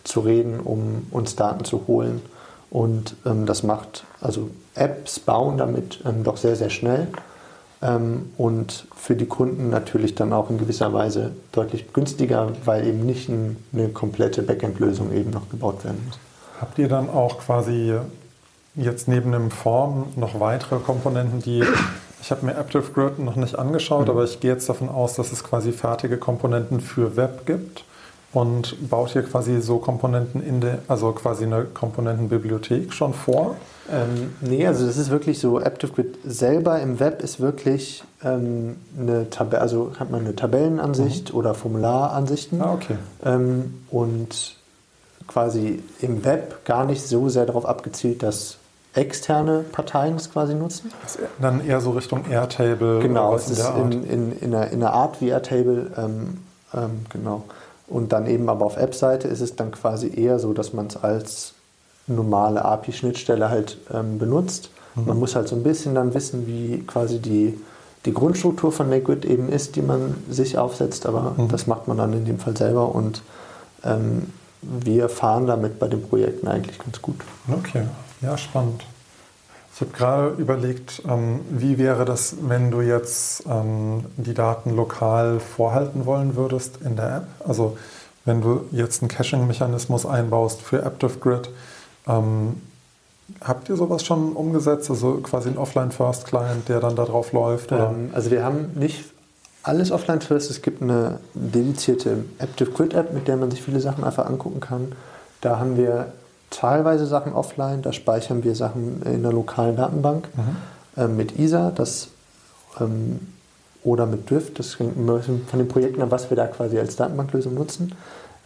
zu reden, um uns Daten zu holen. Und ähm, das macht, also Apps bauen damit ähm, doch sehr, sehr schnell ähm, und für die Kunden natürlich dann auch in gewisser Weise deutlich günstiger, weil eben nicht ein, eine komplette Backend-Lösung eben noch gebaut werden muss. Habt ihr dann auch quasi jetzt neben dem Form noch weitere Komponenten, die ich habe mir Active Grid noch nicht angeschaut, mhm. aber ich gehe jetzt davon aus, dass es quasi fertige Komponenten für Web gibt und baut hier quasi so Komponenten in der, also quasi eine Komponentenbibliothek schon vor? Ähm, nee, also das ist wirklich so, ActiveGrid selber im Web ist wirklich ähm, eine Tabelle, also hat man eine Tabellenansicht mhm. oder Formularansichten. Ah, okay. Ähm, und quasi im Web gar nicht so sehr darauf abgezielt, dass externe Parteien das quasi nutzen. Dann eher so Richtung Airtable. Genau, es ist in, in, in, einer, in, einer, Art wie Airtable, ähm, Ähm, genau. Und dann eben aber auf App-Seite ist es dann quasi eher so, dass man es als normale API-Schnittstelle halt ähm, benutzt. Mhm. Man muss halt so ein bisschen dann wissen, wie quasi die, die Grundstruktur von Liquid eben ist, die man sich aufsetzt, aber mhm. das macht man dann in dem Fall selber und ähm, wir fahren damit bei den Projekten eigentlich ganz gut. Okay, ja, spannend. Ich habe gerade überlegt, ähm, wie wäre das, wenn du jetzt ähm, die Daten lokal vorhalten wollen würdest in der App? Also wenn du jetzt einen Caching-Mechanismus einbaust für ActiveGrid, ähm, habt ihr sowas schon umgesetzt? Also quasi ein Offline-First-Client, der dann da drauf läuft? Ähm, also wir haben nicht alles Offline-First. Es gibt eine dedizierte ActiveGrid-App, mit der man sich viele Sachen einfach angucken kann. Da haben wir teilweise Sachen offline, da speichern wir Sachen in der lokalen Datenbank mhm. äh, mit ISA das, ähm, oder mit Drift. Das hängt von den Projekten an, was wir da quasi als Datenbanklösung nutzen.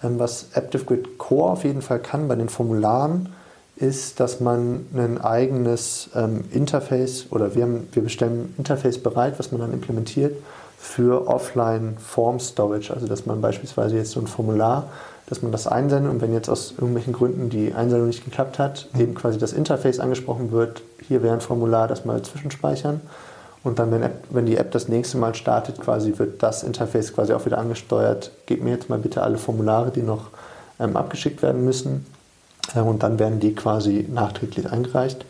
Ähm, was ActiveGrid Core auf jeden Fall kann bei den Formularen, ist, dass man ein eigenes ähm, Interface oder wir, haben, wir bestellen ein Interface bereit, was man dann implementiert für Offline Form Storage. Also dass man beispielsweise jetzt so ein Formular dass man das einsendet und wenn jetzt aus irgendwelchen Gründen die Einsendung nicht geklappt hat, mhm. eben quasi das Interface angesprochen wird, hier wäre ein Formular, das mal zwischenspeichern. Und dann, wenn, App, wenn die App das nächste Mal startet, quasi wird das Interface quasi auch wieder angesteuert. Gib mir jetzt mal bitte alle Formulare, die noch ähm, abgeschickt werden müssen. Äh, und dann werden die quasi nachträglich eingereicht.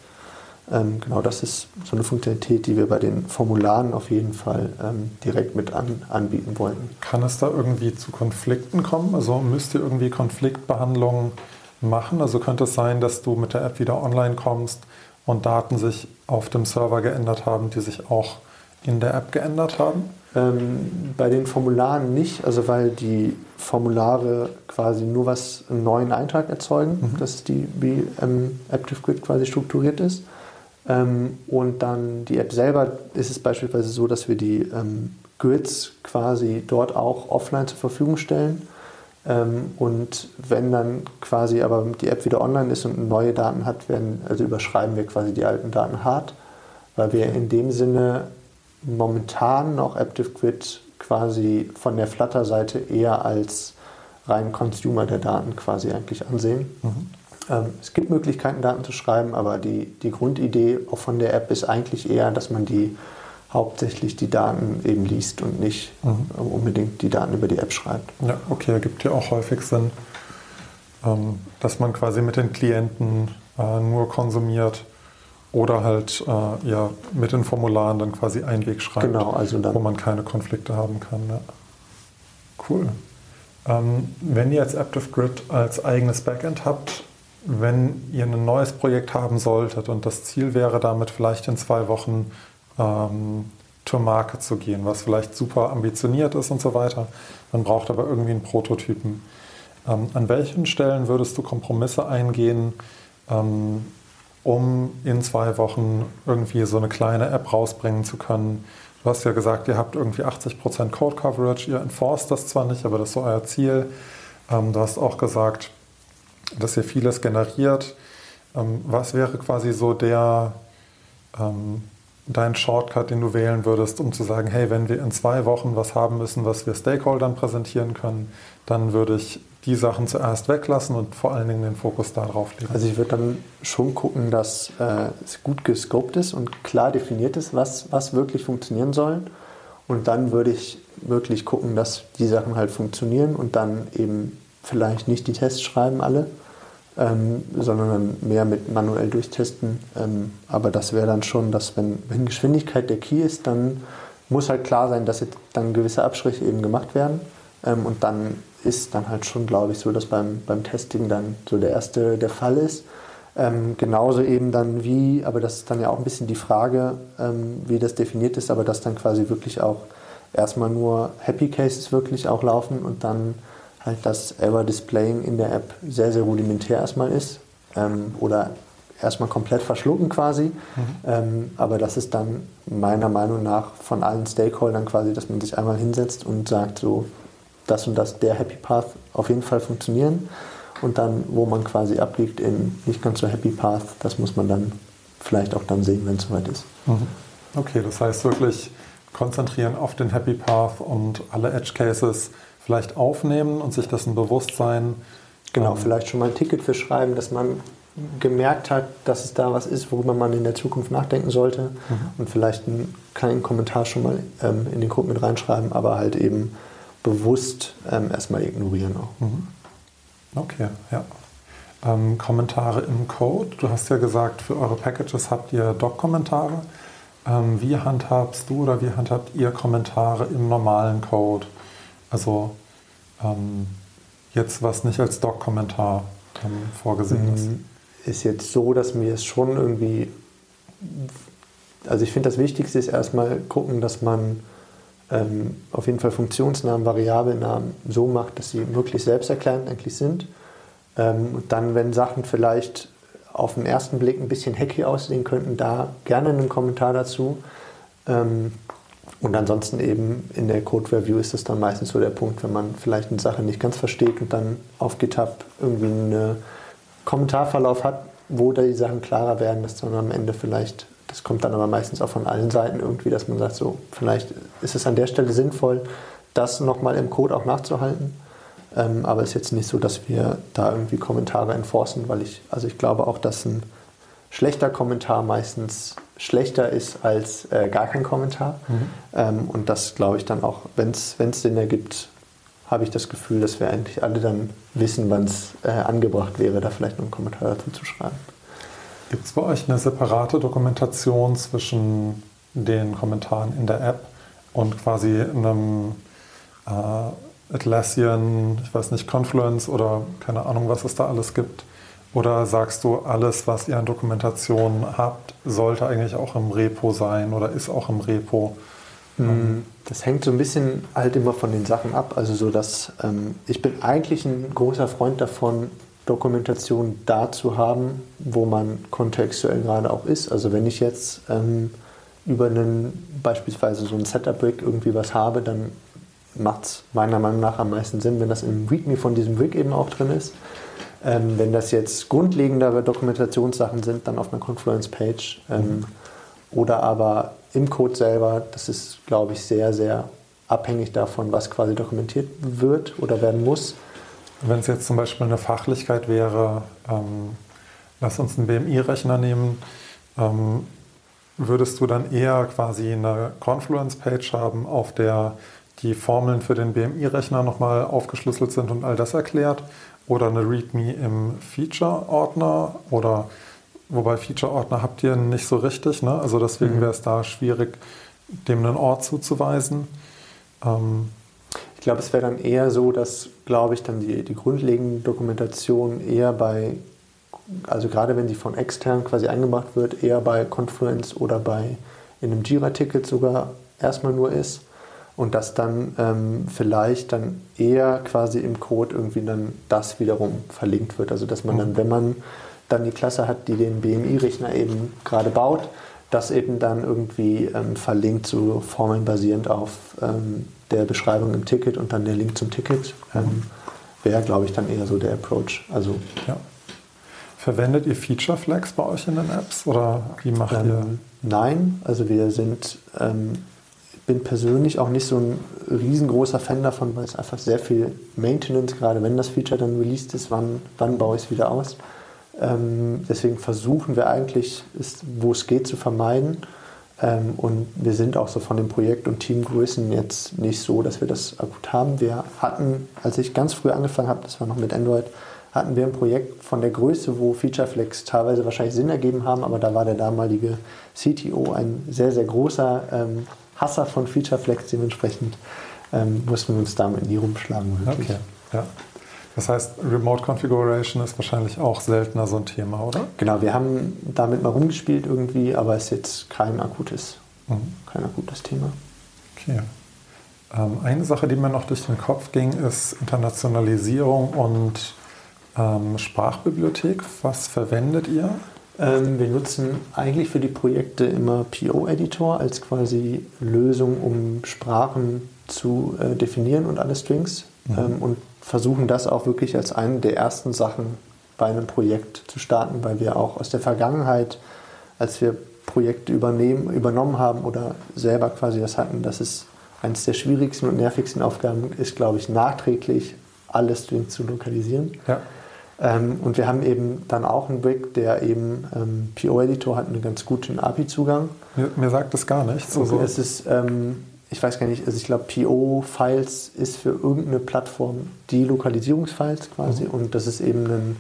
Ähm, genau, das ist so eine Funktionalität, die wir bei den Formularen auf jeden Fall ähm, direkt mit an, anbieten wollten. Kann es da irgendwie zu Konflikten kommen? Also müsst ihr irgendwie Konfliktbehandlungen machen? Also könnte es sein, dass du mit der App wieder online kommst und Daten sich auf dem Server geändert haben, die sich auch in der App geändert haben? Ähm, bei den Formularen nicht, also weil die Formulare quasi nur was einen neuen Eintrag erzeugen. Mhm. Das ist die, wie ähm, ActiveGrid quasi strukturiert ist. Ähm, und dann die App selber ist es beispielsweise so, dass wir die ähm, Grids quasi dort auch offline zur Verfügung stellen. Ähm, und wenn dann quasi aber die App wieder online ist und neue Daten hat, werden, also überschreiben wir quasi die alten Daten hart, weil wir in dem Sinne momentan noch ActiveGrid quasi von der Flutter-Seite eher als rein Consumer der Daten quasi eigentlich ansehen. Mhm. Ähm, es gibt Möglichkeiten, Daten zu schreiben, aber die, die Grundidee auch von der App ist eigentlich eher, dass man die hauptsächlich die Daten eben liest und nicht mhm. unbedingt die Daten über die App schreibt. Ja, okay, ergibt ja auch häufig Sinn, ähm, dass man quasi mit den Klienten äh, nur konsumiert oder halt äh, ja, mit den Formularen dann quasi Einweg schreibt, genau, also wo man keine Konflikte haben kann. Ja. Cool. Ähm, wenn ihr jetzt ActiveGrid als eigenes Backend habt, wenn ihr ein neues Projekt haben solltet und das Ziel wäre damit vielleicht in zwei Wochen ähm, zur Marke zu gehen, was vielleicht super ambitioniert ist und so weiter, man braucht aber irgendwie einen Prototypen. Ähm, an welchen Stellen würdest du Kompromisse eingehen, ähm, um in zwei Wochen irgendwie so eine kleine App rausbringen zu können? Du hast ja gesagt, ihr habt irgendwie 80% Code Coverage, ihr enforced das zwar nicht, aber das ist so euer Ziel. Ähm, du hast auch gesagt, dass ihr vieles generiert. Ähm, was wäre quasi so der, ähm, dein Shortcut, den du wählen würdest, um zu sagen, hey, wenn wir in zwei Wochen was haben müssen, was wir Stakeholdern präsentieren können, dann würde ich die Sachen zuerst weglassen und vor allen Dingen den Fokus darauf legen. Also ich würde dann schon gucken, dass äh, es gut gescoped ist und klar definiert ist, was, was wirklich funktionieren soll. Und dann würde ich wirklich gucken, dass die Sachen halt funktionieren und dann eben vielleicht nicht die Tests schreiben alle, ähm, sondern mehr mit manuell durchtesten. Ähm, aber das wäre dann schon, dass wenn, wenn Geschwindigkeit der Key ist, dann muss halt klar sein, dass jetzt dann gewisse Abstriche eben gemacht werden. Ähm, und dann ist dann halt schon, glaube ich, so, dass beim, beim Testing dann so der erste der Fall ist. Ähm, genauso eben dann wie, aber das ist dann ja auch ein bisschen die Frage, ähm, wie das definiert ist, aber dass dann quasi wirklich auch erstmal nur Happy Cases wirklich auch laufen und dann halt das Error Displaying in der App sehr, sehr rudimentär erstmal ist ähm, oder erstmal komplett verschlucken quasi. Mhm. Ähm, aber das ist dann meiner Meinung nach von allen Stakeholdern quasi, dass man sich einmal hinsetzt und sagt, so das und das, der Happy Path auf jeden Fall funktionieren. Und dann, wo man quasi abbiegt in nicht ganz so Happy Path, das muss man dann vielleicht auch dann sehen, wenn es soweit ist. Mhm. Okay, das heißt wirklich konzentrieren auf den Happy Path und alle Edge Cases vielleicht aufnehmen und sich dessen bewusst sein. Genau, ähm, vielleicht schon mal ein Ticket für schreiben, dass man gemerkt hat, dass es da was ist, worüber man in der Zukunft nachdenken sollte mhm. und vielleicht einen kleinen Kommentar schon mal ähm, in den Code mit reinschreiben, aber halt eben bewusst ähm, erstmal ignorieren auch. Mhm. Okay, ja. Ähm, Kommentare im Code. Du hast ja gesagt, für eure Packages habt ihr Doc-Kommentare. Ähm, wie handhabst du oder wie handhabt ihr Kommentare im normalen Code? Also ähm, jetzt, was nicht als Doc-Kommentar ähm, vorgesehen ist. Mhm. Ist jetzt so, dass mir es schon irgendwie, also ich finde das Wichtigste ist erstmal gucken, dass man ähm, auf jeden Fall Funktionsnamen, Variablennamen so macht, dass sie möglichst selbsterklärend eigentlich sind. Ähm, und dann, wenn Sachen vielleicht auf den ersten Blick ein bisschen hacky aussehen könnten, da gerne einen Kommentar dazu. Ähm, und ansonsten eben in der Code Review ist es dann meistens so der Punkt, wenn man vielleicht eine Sache nicht ganz versteht und dann auf GitHub irgendwie einen Kommentarverlauf hat, wo da die Sachen klarer werden, dass dann am Ende vielleicht, das kommt dann aber meistens auch von allen Seiten irgendwie, dass man sagt, so, vielleicht ist es an der Stelle sinnvoll, das nochmal im Code auch nachzuhalten. Ähm, aber es ist jetzt nicht so, dass wir da irgendwie Kommentare enforcen, weil ich, also ich glaube auch, dass ein schlechter Kommentar meistens schlechter ist als äh, gar kein Kommentar. Mhm. Ähm, und das glaube ich dann auch, wenn es Sinn ergibt, habe ich das Gefühl, dass wir eigentlich alle dann wissen, wann es äh, angebracht wäre, da vielleicht noch einen Kommentar dazu zu schreiben. Gibt es bei euch eine separate Dokumentation zwischen den Kommentaren in der App und quasi einem äh, Atlassian, ich weiß nicht, Confluence oder keine Ahnung, was es da alles gibt? Oder sagst du, alles, was ihr an Dokumentation habt, sollte eigentlich auch im Repo sein oder ist auch im Repo? Mhm. Das hängt so ein bisschen halt immer von den Sachen ab. Also so, dass ähm, ich bin eigentlich ein großer Freund davon, Dokumentation da zu haben, wo man kontextuell gerade auch ist. Also wenn ich jetzt ähm, über einen beispielsweise so ein Setup-Rig irgendwie was habe, dann macht es meiner Meinung nach am meisten Sinn, wenn das im README von diesem Rig eben auch drin ist. Ähm, wenn das jetzt grundlegendere Dokumentationssachen sind, dann auf einer Confluence-Page. Ähm, mhm. Oder aber im Code selber, das ist, glaube ich, sehr, sehr abhängig davon, was quasi dokumentiert wird oder werden muss. Wenn es jetzt zum Beispiel eine Fachlichkeit wäre, ähm, lass uns einen BMI-Rechner nehmen, ähm, würdest du dann eher quasi eine Confluence-Page haben, auf der die Formeln für den BMI-Rechner nochmal aufgeschlüsselt sind und all das erklärt? Oder eine README im Feature-Ordner oder wobei Feature-Ordner habt ihr nicht so richtig, ne? also deswegen mhm. wäre es da schwierig, dem einen Ort zuzuweisen. Ähm, ich glaube, es wäre dann eher so, dass, glaube ich, dann die, die grundlegende Dokumentation eher bei, also gerade wenn sie von extern quasi eingebracht wird, eher bei Confluence oder bei in einem Jira-Ticket sogar erstmal nur ist und dass dann ähm, vielleicht dann eher quasi im Code irgendwie dann das wiederum verlinkt wird. Also dass man dann, mhm. wenn man dann die Klasse hat, die den BMI-Rechner eben gerade baut, das eben dann irgendwie ähm, verlinkt, so Formeln basierend auf ähm, der Beschreibung im Ticket und dann der Link zum Ticket, ähm, wäre, glaube ich, dann eher so der Approach. Also, ja. Verwendet ihr Feature Flags bei euch in den Apps oder wie macht ähm, ihr? Nein, also wir sind ähm, bin persönlich auch nicht so ein riesengroßer Fan davon, weil es einfach sehr viel Maintenance, gerade wenn das Feature dann released ist, wann, wann baue ich es wieder aus. Ähm, deswegen versuchen wir eigentlich, es, wo es geht, zu vermeiden. Ähm, und wir sind auch so von dem Projekt und Teamgrößen jetzt nicht so, dass wir das akut haben. Wir hatten, als ich ganz früh angefangen habe, das war noch mit Android, hatten wir ein Projekt von der Größe, wo Featureflex teilweise wahrscheinlich Sinn ergeben haben, aber da war der damalige CTO ein sehr, sehr großer ähm, Hasser von Featureflex dementsprechend ähm, mussten wir uns damit nie rumschlagen. Wirklich. Okay. Ja. Das heißt, Remote Configuration ist wahrscheinlich auch seltener so ein Thema, oder? Genau, wir haben damit mal rumgespielt irgendwie, aber es ist jetzt kein akutes, mhm. kein akutes Thema. Okay. Ähm, eine Sache, die mir noch durch den Kopf ging, ist Internationalisierung und ähm, Sprachbibliothek. Was verwendet ihr? Ähm, wir nutzen eigentlich für die Projekte immer PO-Editor als quasi Lösung, um Sprachen zu äh, definieren und alle Strings mhm. ähm, und versuchen das auch wirklich als eine der ersten Sachen bei einem Projekt zu starten, weil wir auch aus der Vergangenheit, als wir Projekte übernehmen, übernommen haben oder selber quasi das hatten, dass es eines der schwierigsten und nervigsten Aufgaben ist, glaube ich, nachträglich alle Strings zu lokalisieren. Ja. Ähm, und wir haben eben dann auch einen Brick, der eben ähm, PO-Editor hat einen ganz guten API-Zugang. Mir, mir, sagt das gar nichts. Also es ist, ähm, ich weiß gar nicht, also ich glaube, PO-Files ist für irgendeine Plattform die Lokalisierungsfiles quasi mhm. und das ist eben ein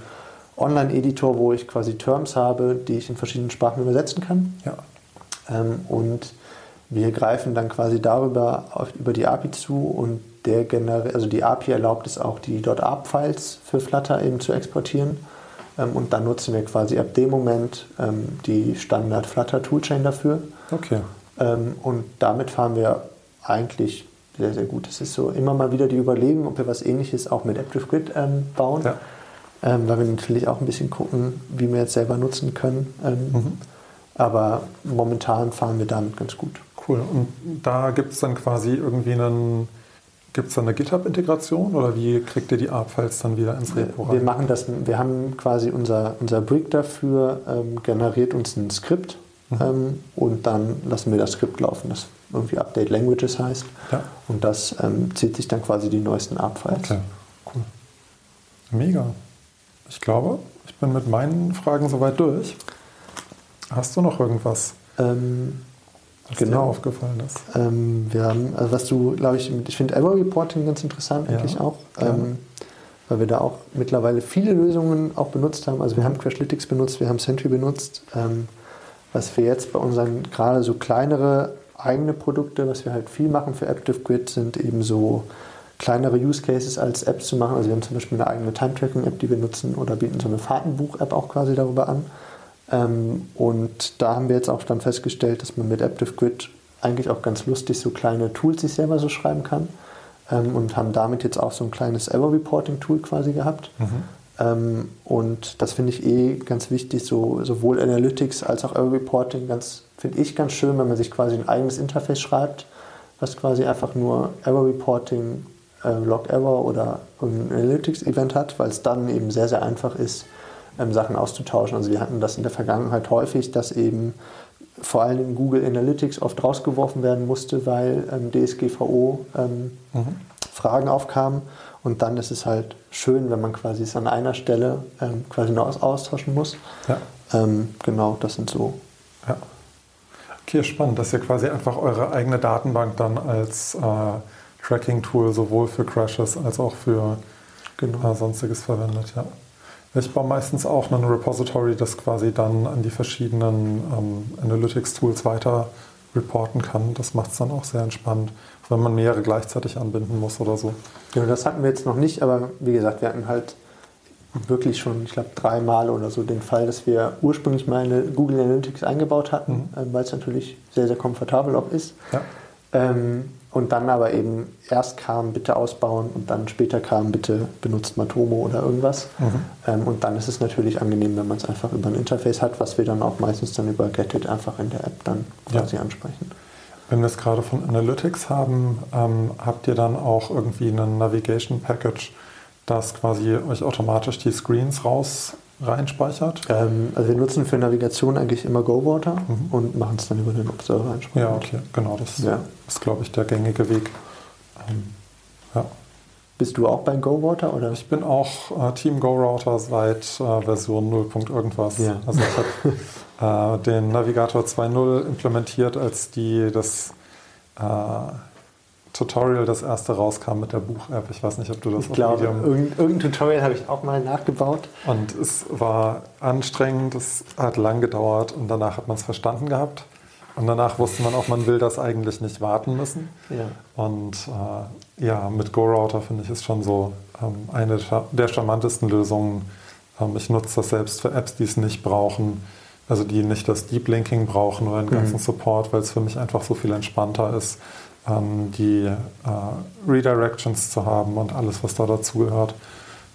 Online-Editor, wo ich quasi Terms habe, die ich in verschiedenen Sprachen übersetzen kann. Ja. Ähm, und wir greifen dann quasi darüber auf, über die API zu und der generiert, also die API erlaubt es auch, die .arp-Files für Flutter eben zu exportieren. Ähm, und dann nutzen wir quasi ab dem Moment ähm, die Standard Flutter Toolchain dafür. Okay. Ähm, und damit fahren wir eigentlich sehr, sehr gut. Es ist so immer mal wieder die Überlegung, ob wir was ähnliches auch mit ActiveGrid ähm, bauen. Ja. Ähm, weil wir natürlich auch ein bisschen gucken, wie wir jetzt selber nutzen können. Ähm, mhm. Aber momentan fahren wir damit ganz gut. Cool. Und da gibt es dann quasi irgendwie einen Gibt es da eine GitHub-Integration oder wie kriegt ihr die ARP-Files dann wieder ins Repo rein? Wir machen das, wir haben quasi unser, unser Brick dafür, ähm, generiert uns ein Skript mhm. ähm, und dann lassen wir das Skript laufen, das irgendwie Update Languages heißt. Ja. Und das ähm, zieht sich dann quasi die neuesten ARP-Files. Okay, cool. Mega. Ich glaube, ich bin mit meinen Fragen soweit durch. Hast du noch irgendwas? Ähm, was genau. dir aufgefallen ist. Ähm, wir haben, also was du, glaube ich, ich finde Error Reporting ganz interessant eigentlich ja, auch, ähm, weil wir da auch mittlerweile viele Lösungen auch benutzt haben. Also wir haben Crashlytics benutzt, wir haben Sentry benutzt. Ähm, was wir jetzt bei unseren gerade so kleinere eigene Produkte, was wir halt viel machen für ActiveGrid, sind eben so kleinere Use Cases als Apps zu machen. Also wir haben zum Beispiel eine eigene Time-Tracking-App, die wir nutzen oder bieten so eine Fahrtenbuch-App auch quasi darüber an. Ähm, und da haben wir jetzt auch dann festgestellt, dass man mit ActiveGrid eigentlich auch ganz lustig so kleine Tools sich selber so schreiben kann. Ähm, und haben damit jetzt auch so ein kleines Error Reporting Tool quasi gehabt. Mhm. Ähm, und das finde ich eh ganz wichtig, so, sowohl Analytics als auch Error Reporting, finde ich ganz schön, wenn man sich quasi ein eigenes Interface schreibt, was quasi einfach nur Error Reporting, äh, Log Error oder ein Analytics Event hat, weil es dann eben sehr, sehr einfach ist, ähm, Sachen auszutauschen. Also wir hatten das in der Vergangenheit häufig, dass eben vor allem in Google Analytics oft rausgeworfen werden musste, weil ähm, DSGVO ähm, mhm. Fragen aufkamen. Und dann ist es halt schön, wenn man quasi es an einer Stelle ähm, quasi nur austauschen muss. Ja. Ähm, genau, das sind so. Ja. Okay, spannend, dass ihr quasi einfach eure eigene Datenbank dann als äh, Tracking-Tool sowohl für Crashes als auch für genau. äh, sonstiges verwendet. Ja. Ich baue meistens auch ein Repository, das quasi dann an die verschiedenen ähm, Analytics-Tools weiter reporten kann. Das macht es dann auch sehr entspannt, wenn man mehrere gleichzeitig anbinden muss oder so. Genau, das hatten wir jetzt noch nicht, aber wie gesagt, wir hatten halt wirklich schon, ich glaube, dreimal oder so den Fall, dass wir ursprünglich mal eine Google Analytics eingebaut hatten, mhm. Ähm, weil es natürlich sehr, sehr komfortabel auch ist. Ja. Ähm, und dann aber eben erst kam, bitte ausbauen und dann später kam, bitte benutzt Matomo oder irgendwas. Mhm. Ähm, und dann ist es natürlich angenehm, wenn man es einfach über ein Interface hat, was wir dann auch meistens dann über Getit einfach in der App dann quasi ja. ansprechen. Wenn wir es gerade von Analytics haben, ähm, habt ihr dann auch irgendwie ein Navigation Package, das quasi euch automatisch die Screens raus reinspeichert? Ähm, also wir nutzen für Navigation eigentlich immer GoWater mhm. und machen es dann über den Observer entsprechend. Ja, okay, genau. Das ja. ist, glaube ich, der gängige Weg. Ähm, ja. Bist du auch bei GoWater oder? Ich bin auch äh, Team GoRouter seit äh, Version 0. irgendwas. Ja. Also ich habe [laughs] äh, den Navigator 2.0 implementiert, als die das äh, Tutorial das erste rauskam mit der Buch-App. Ich weiß nicht, ob du das ich glaube, irgendein, irgendein Tutorial habe ich auch mal nachgebaut. Und es war anstrengend, es hat lang gedauert und danach hat man es verstanden gehabt. Und danach wusste man auch, man will das eigentlich nicht warten müssen. Ja. Und äh, ja, mit GoRouter finde ich es schon so ähm, eine der charmantesten Lösungen. Ähm, ich nutze das selbst für Apps, die es nicht brauchen. Also die nicht das Deep Linking brauchen oder den ganzen mhm. Support, weil es für mich einfach so viel entspannter ist ähm, die äh, Redirections zu haben und alles, was da dazugehört.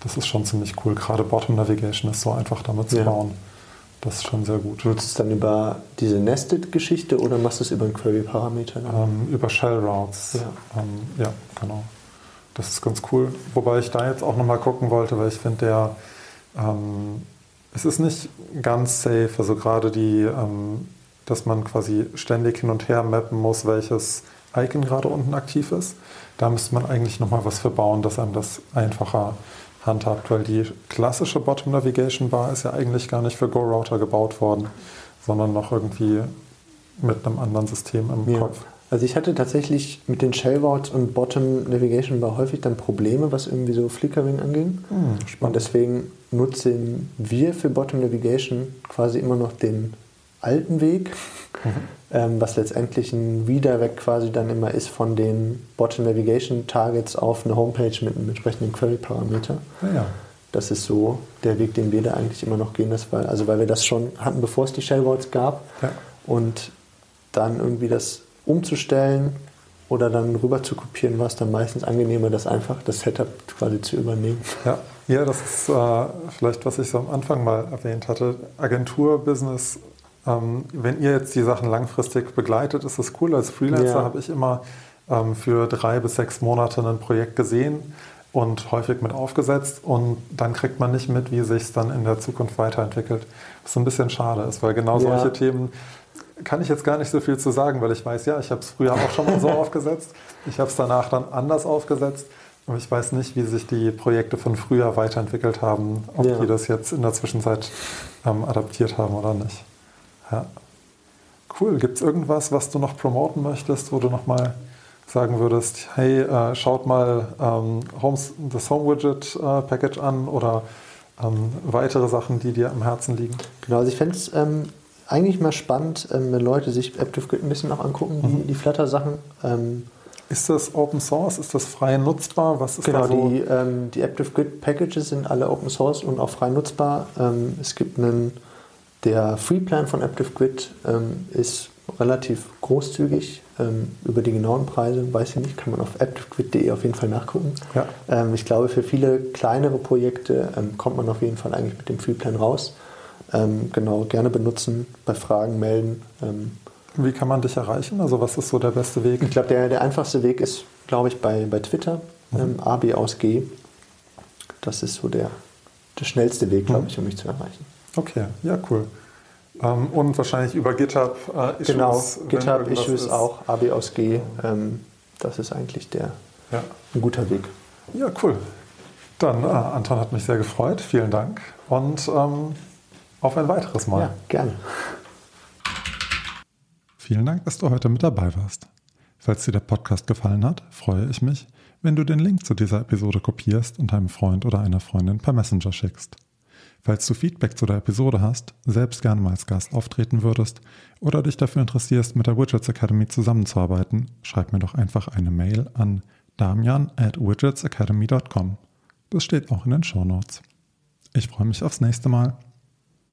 Das ist schon ziemlich cool. Gerade Bottom Navigation ist so einfach damit zu ja. bauen. Das ist schon sehr gut. Nutzt du es dann über diese Nested-Geschichte oder machst du es über einen Query-Parameter? Ähm, über Shell Routes. Ja. Ähm, ja, genau. Das ist ganz cool. Wobei ich da jetzt auch nochmal gucken wollte, weil ich finde, der ähm, es ist nicht ganz safe. Also gerade die, ähm, dass man quasi ständig hin und her mappen muss, welches Icon gerade unten aktiv ist. Da müsste man eigentlich nochmal was verbauen, dass einem das einfacher handhabt, weil die klassische Bottom Navigation Bar ist ja eigentlich gar nicht für Go Router gebaut worden, sondern noch irgendwie mit einem anderen System im ja. Kopf. Also ich hatte tatsächlich mit den Shellboards und Bottom Navigation Bar häufig dann Probleme, was irgendwie so Flickering anging. Hm, und deswegen nutzen wir für Bottom Navigation quasi immer noch den alten Weg, mhm. Was letztendlich ein Redirect quasi dann immer ist von den Bottom Navigation Targets auf eine Homepage mit einem entsprechenden Query-Parameter. Ja, ja. Das ist so der Weg, den wir da eigentlich immer noch gehen, das war, also weil wir das schon hatten, bevor es die Shellboards gab. Ja. Und dann irgendwie das umzustellen oder dann rüber zu kopieren, war es dann meistens angenehmer, das einfach das Setup quasi zu übernehmen. Ja, ja das ist äh, vielleicht, was ich so am Anfang mal erwähnt hatte. Agenturbusiness ähm, wenn ihr jetzt die Sachen langfristig begleitet, ist das cool. Als Freelancer ja. habe ich immer ähm, für drei bis sechs Monate ein Projekt gesehen und häufig mit aufgesetzt und dann kriegt man nicht mit, wie sich es dann in der Zukunft weiterentwickelt. Was ein bisschen schade ist, weil genau ja. solche Themen kann ich jetzt gar nicht so viel zu sagen, weil ich weiß, ja, ich habe es früher auch schon mal so [laughs] aufgesetzt. Ich habe es danach dann anders aufgesetzt. Aber ich weiß nicht, wie sich die Projekte von früher weiterentwickelt haben, ob ja. die das jetzt in der Zwischenzeit ähm, adaptiert haben oder nicht. Ja. Cool. Gibt es irgendwas, was du noch promoten möchtest, wo du nochmal sagen würdest, hey, äh, schaut mal ähm, Homes, das Home Widget äh, Package an oder ähm, weitere Sachen, die dir am Herzen liegen? Genau, also ich fände es ähm, eigentlich mal spannend, ähm, wenn Leute sich AptiveGrid ein bisschen noch angucken, mhm. die, die Flutter-Sachen. Ähm, ist das Open Source? Ist das frei nutzbar? Was ist genau, da so? die, ähm, die ActiveGrid Packages sind alle Open Source und auch frei nutzbar. es gibt einen der Freeplan von ActiveGrid ähm, ist relativ großzügig. Ähm, über die genauen Preise weiß ich nicht, kann man auf activegrid.de auf jeden Fall nachgucken. Ja. Ähm, ich glaube, für viele kleinere Projekte ähm, kommt man auf jeden Fall eigentlich mit dem Freeplan raus. Ähm, genau, gerne benutzen, bei Fragen melden. Ähm, Wie kann man dich erreichen? Also was ist so der beste Weg? Ich glaube, der, der einfachste Weg ist, glaube ich, bei, bei Twitter, mhm. AB aus G. Das ist so der, der schnellste Weg, glaube mhm. ich, um mich zu erreichen. Okay, ja, cool. Ähm, und wahrscheinlich über GitHub äh, Issues. Genau, GitHub Issues ist. auch, AB aus G. Ähm, das ist eigentlich der, ja. ein guter Weg. Ja, cool. Dann, äh, Anton hat mich sehr gefreut. Vielen Dank. Und ähm, auf ein weiteres Mal. Ja, gerne. Vielen Dank, dass du heute mit dabei warst. Falls dir der Podcast gefallen hat, freue ich mich, wenn du den Link zu dieser Episode kopierst und einem Freund oder einer Freundin per Messenger schickst. Falls du Feedback zu der Episode hast, selbst gerne mal als Gast auftreten würdest oder dich dafür interessierst, mit der Widgets Academy zusammenzuarbeiten, schreib mir doch einfach eine Mail an damian at widgetsacademy.com. Das steht auch in den Show Notes. Ich freue mich aufs nächste Mal.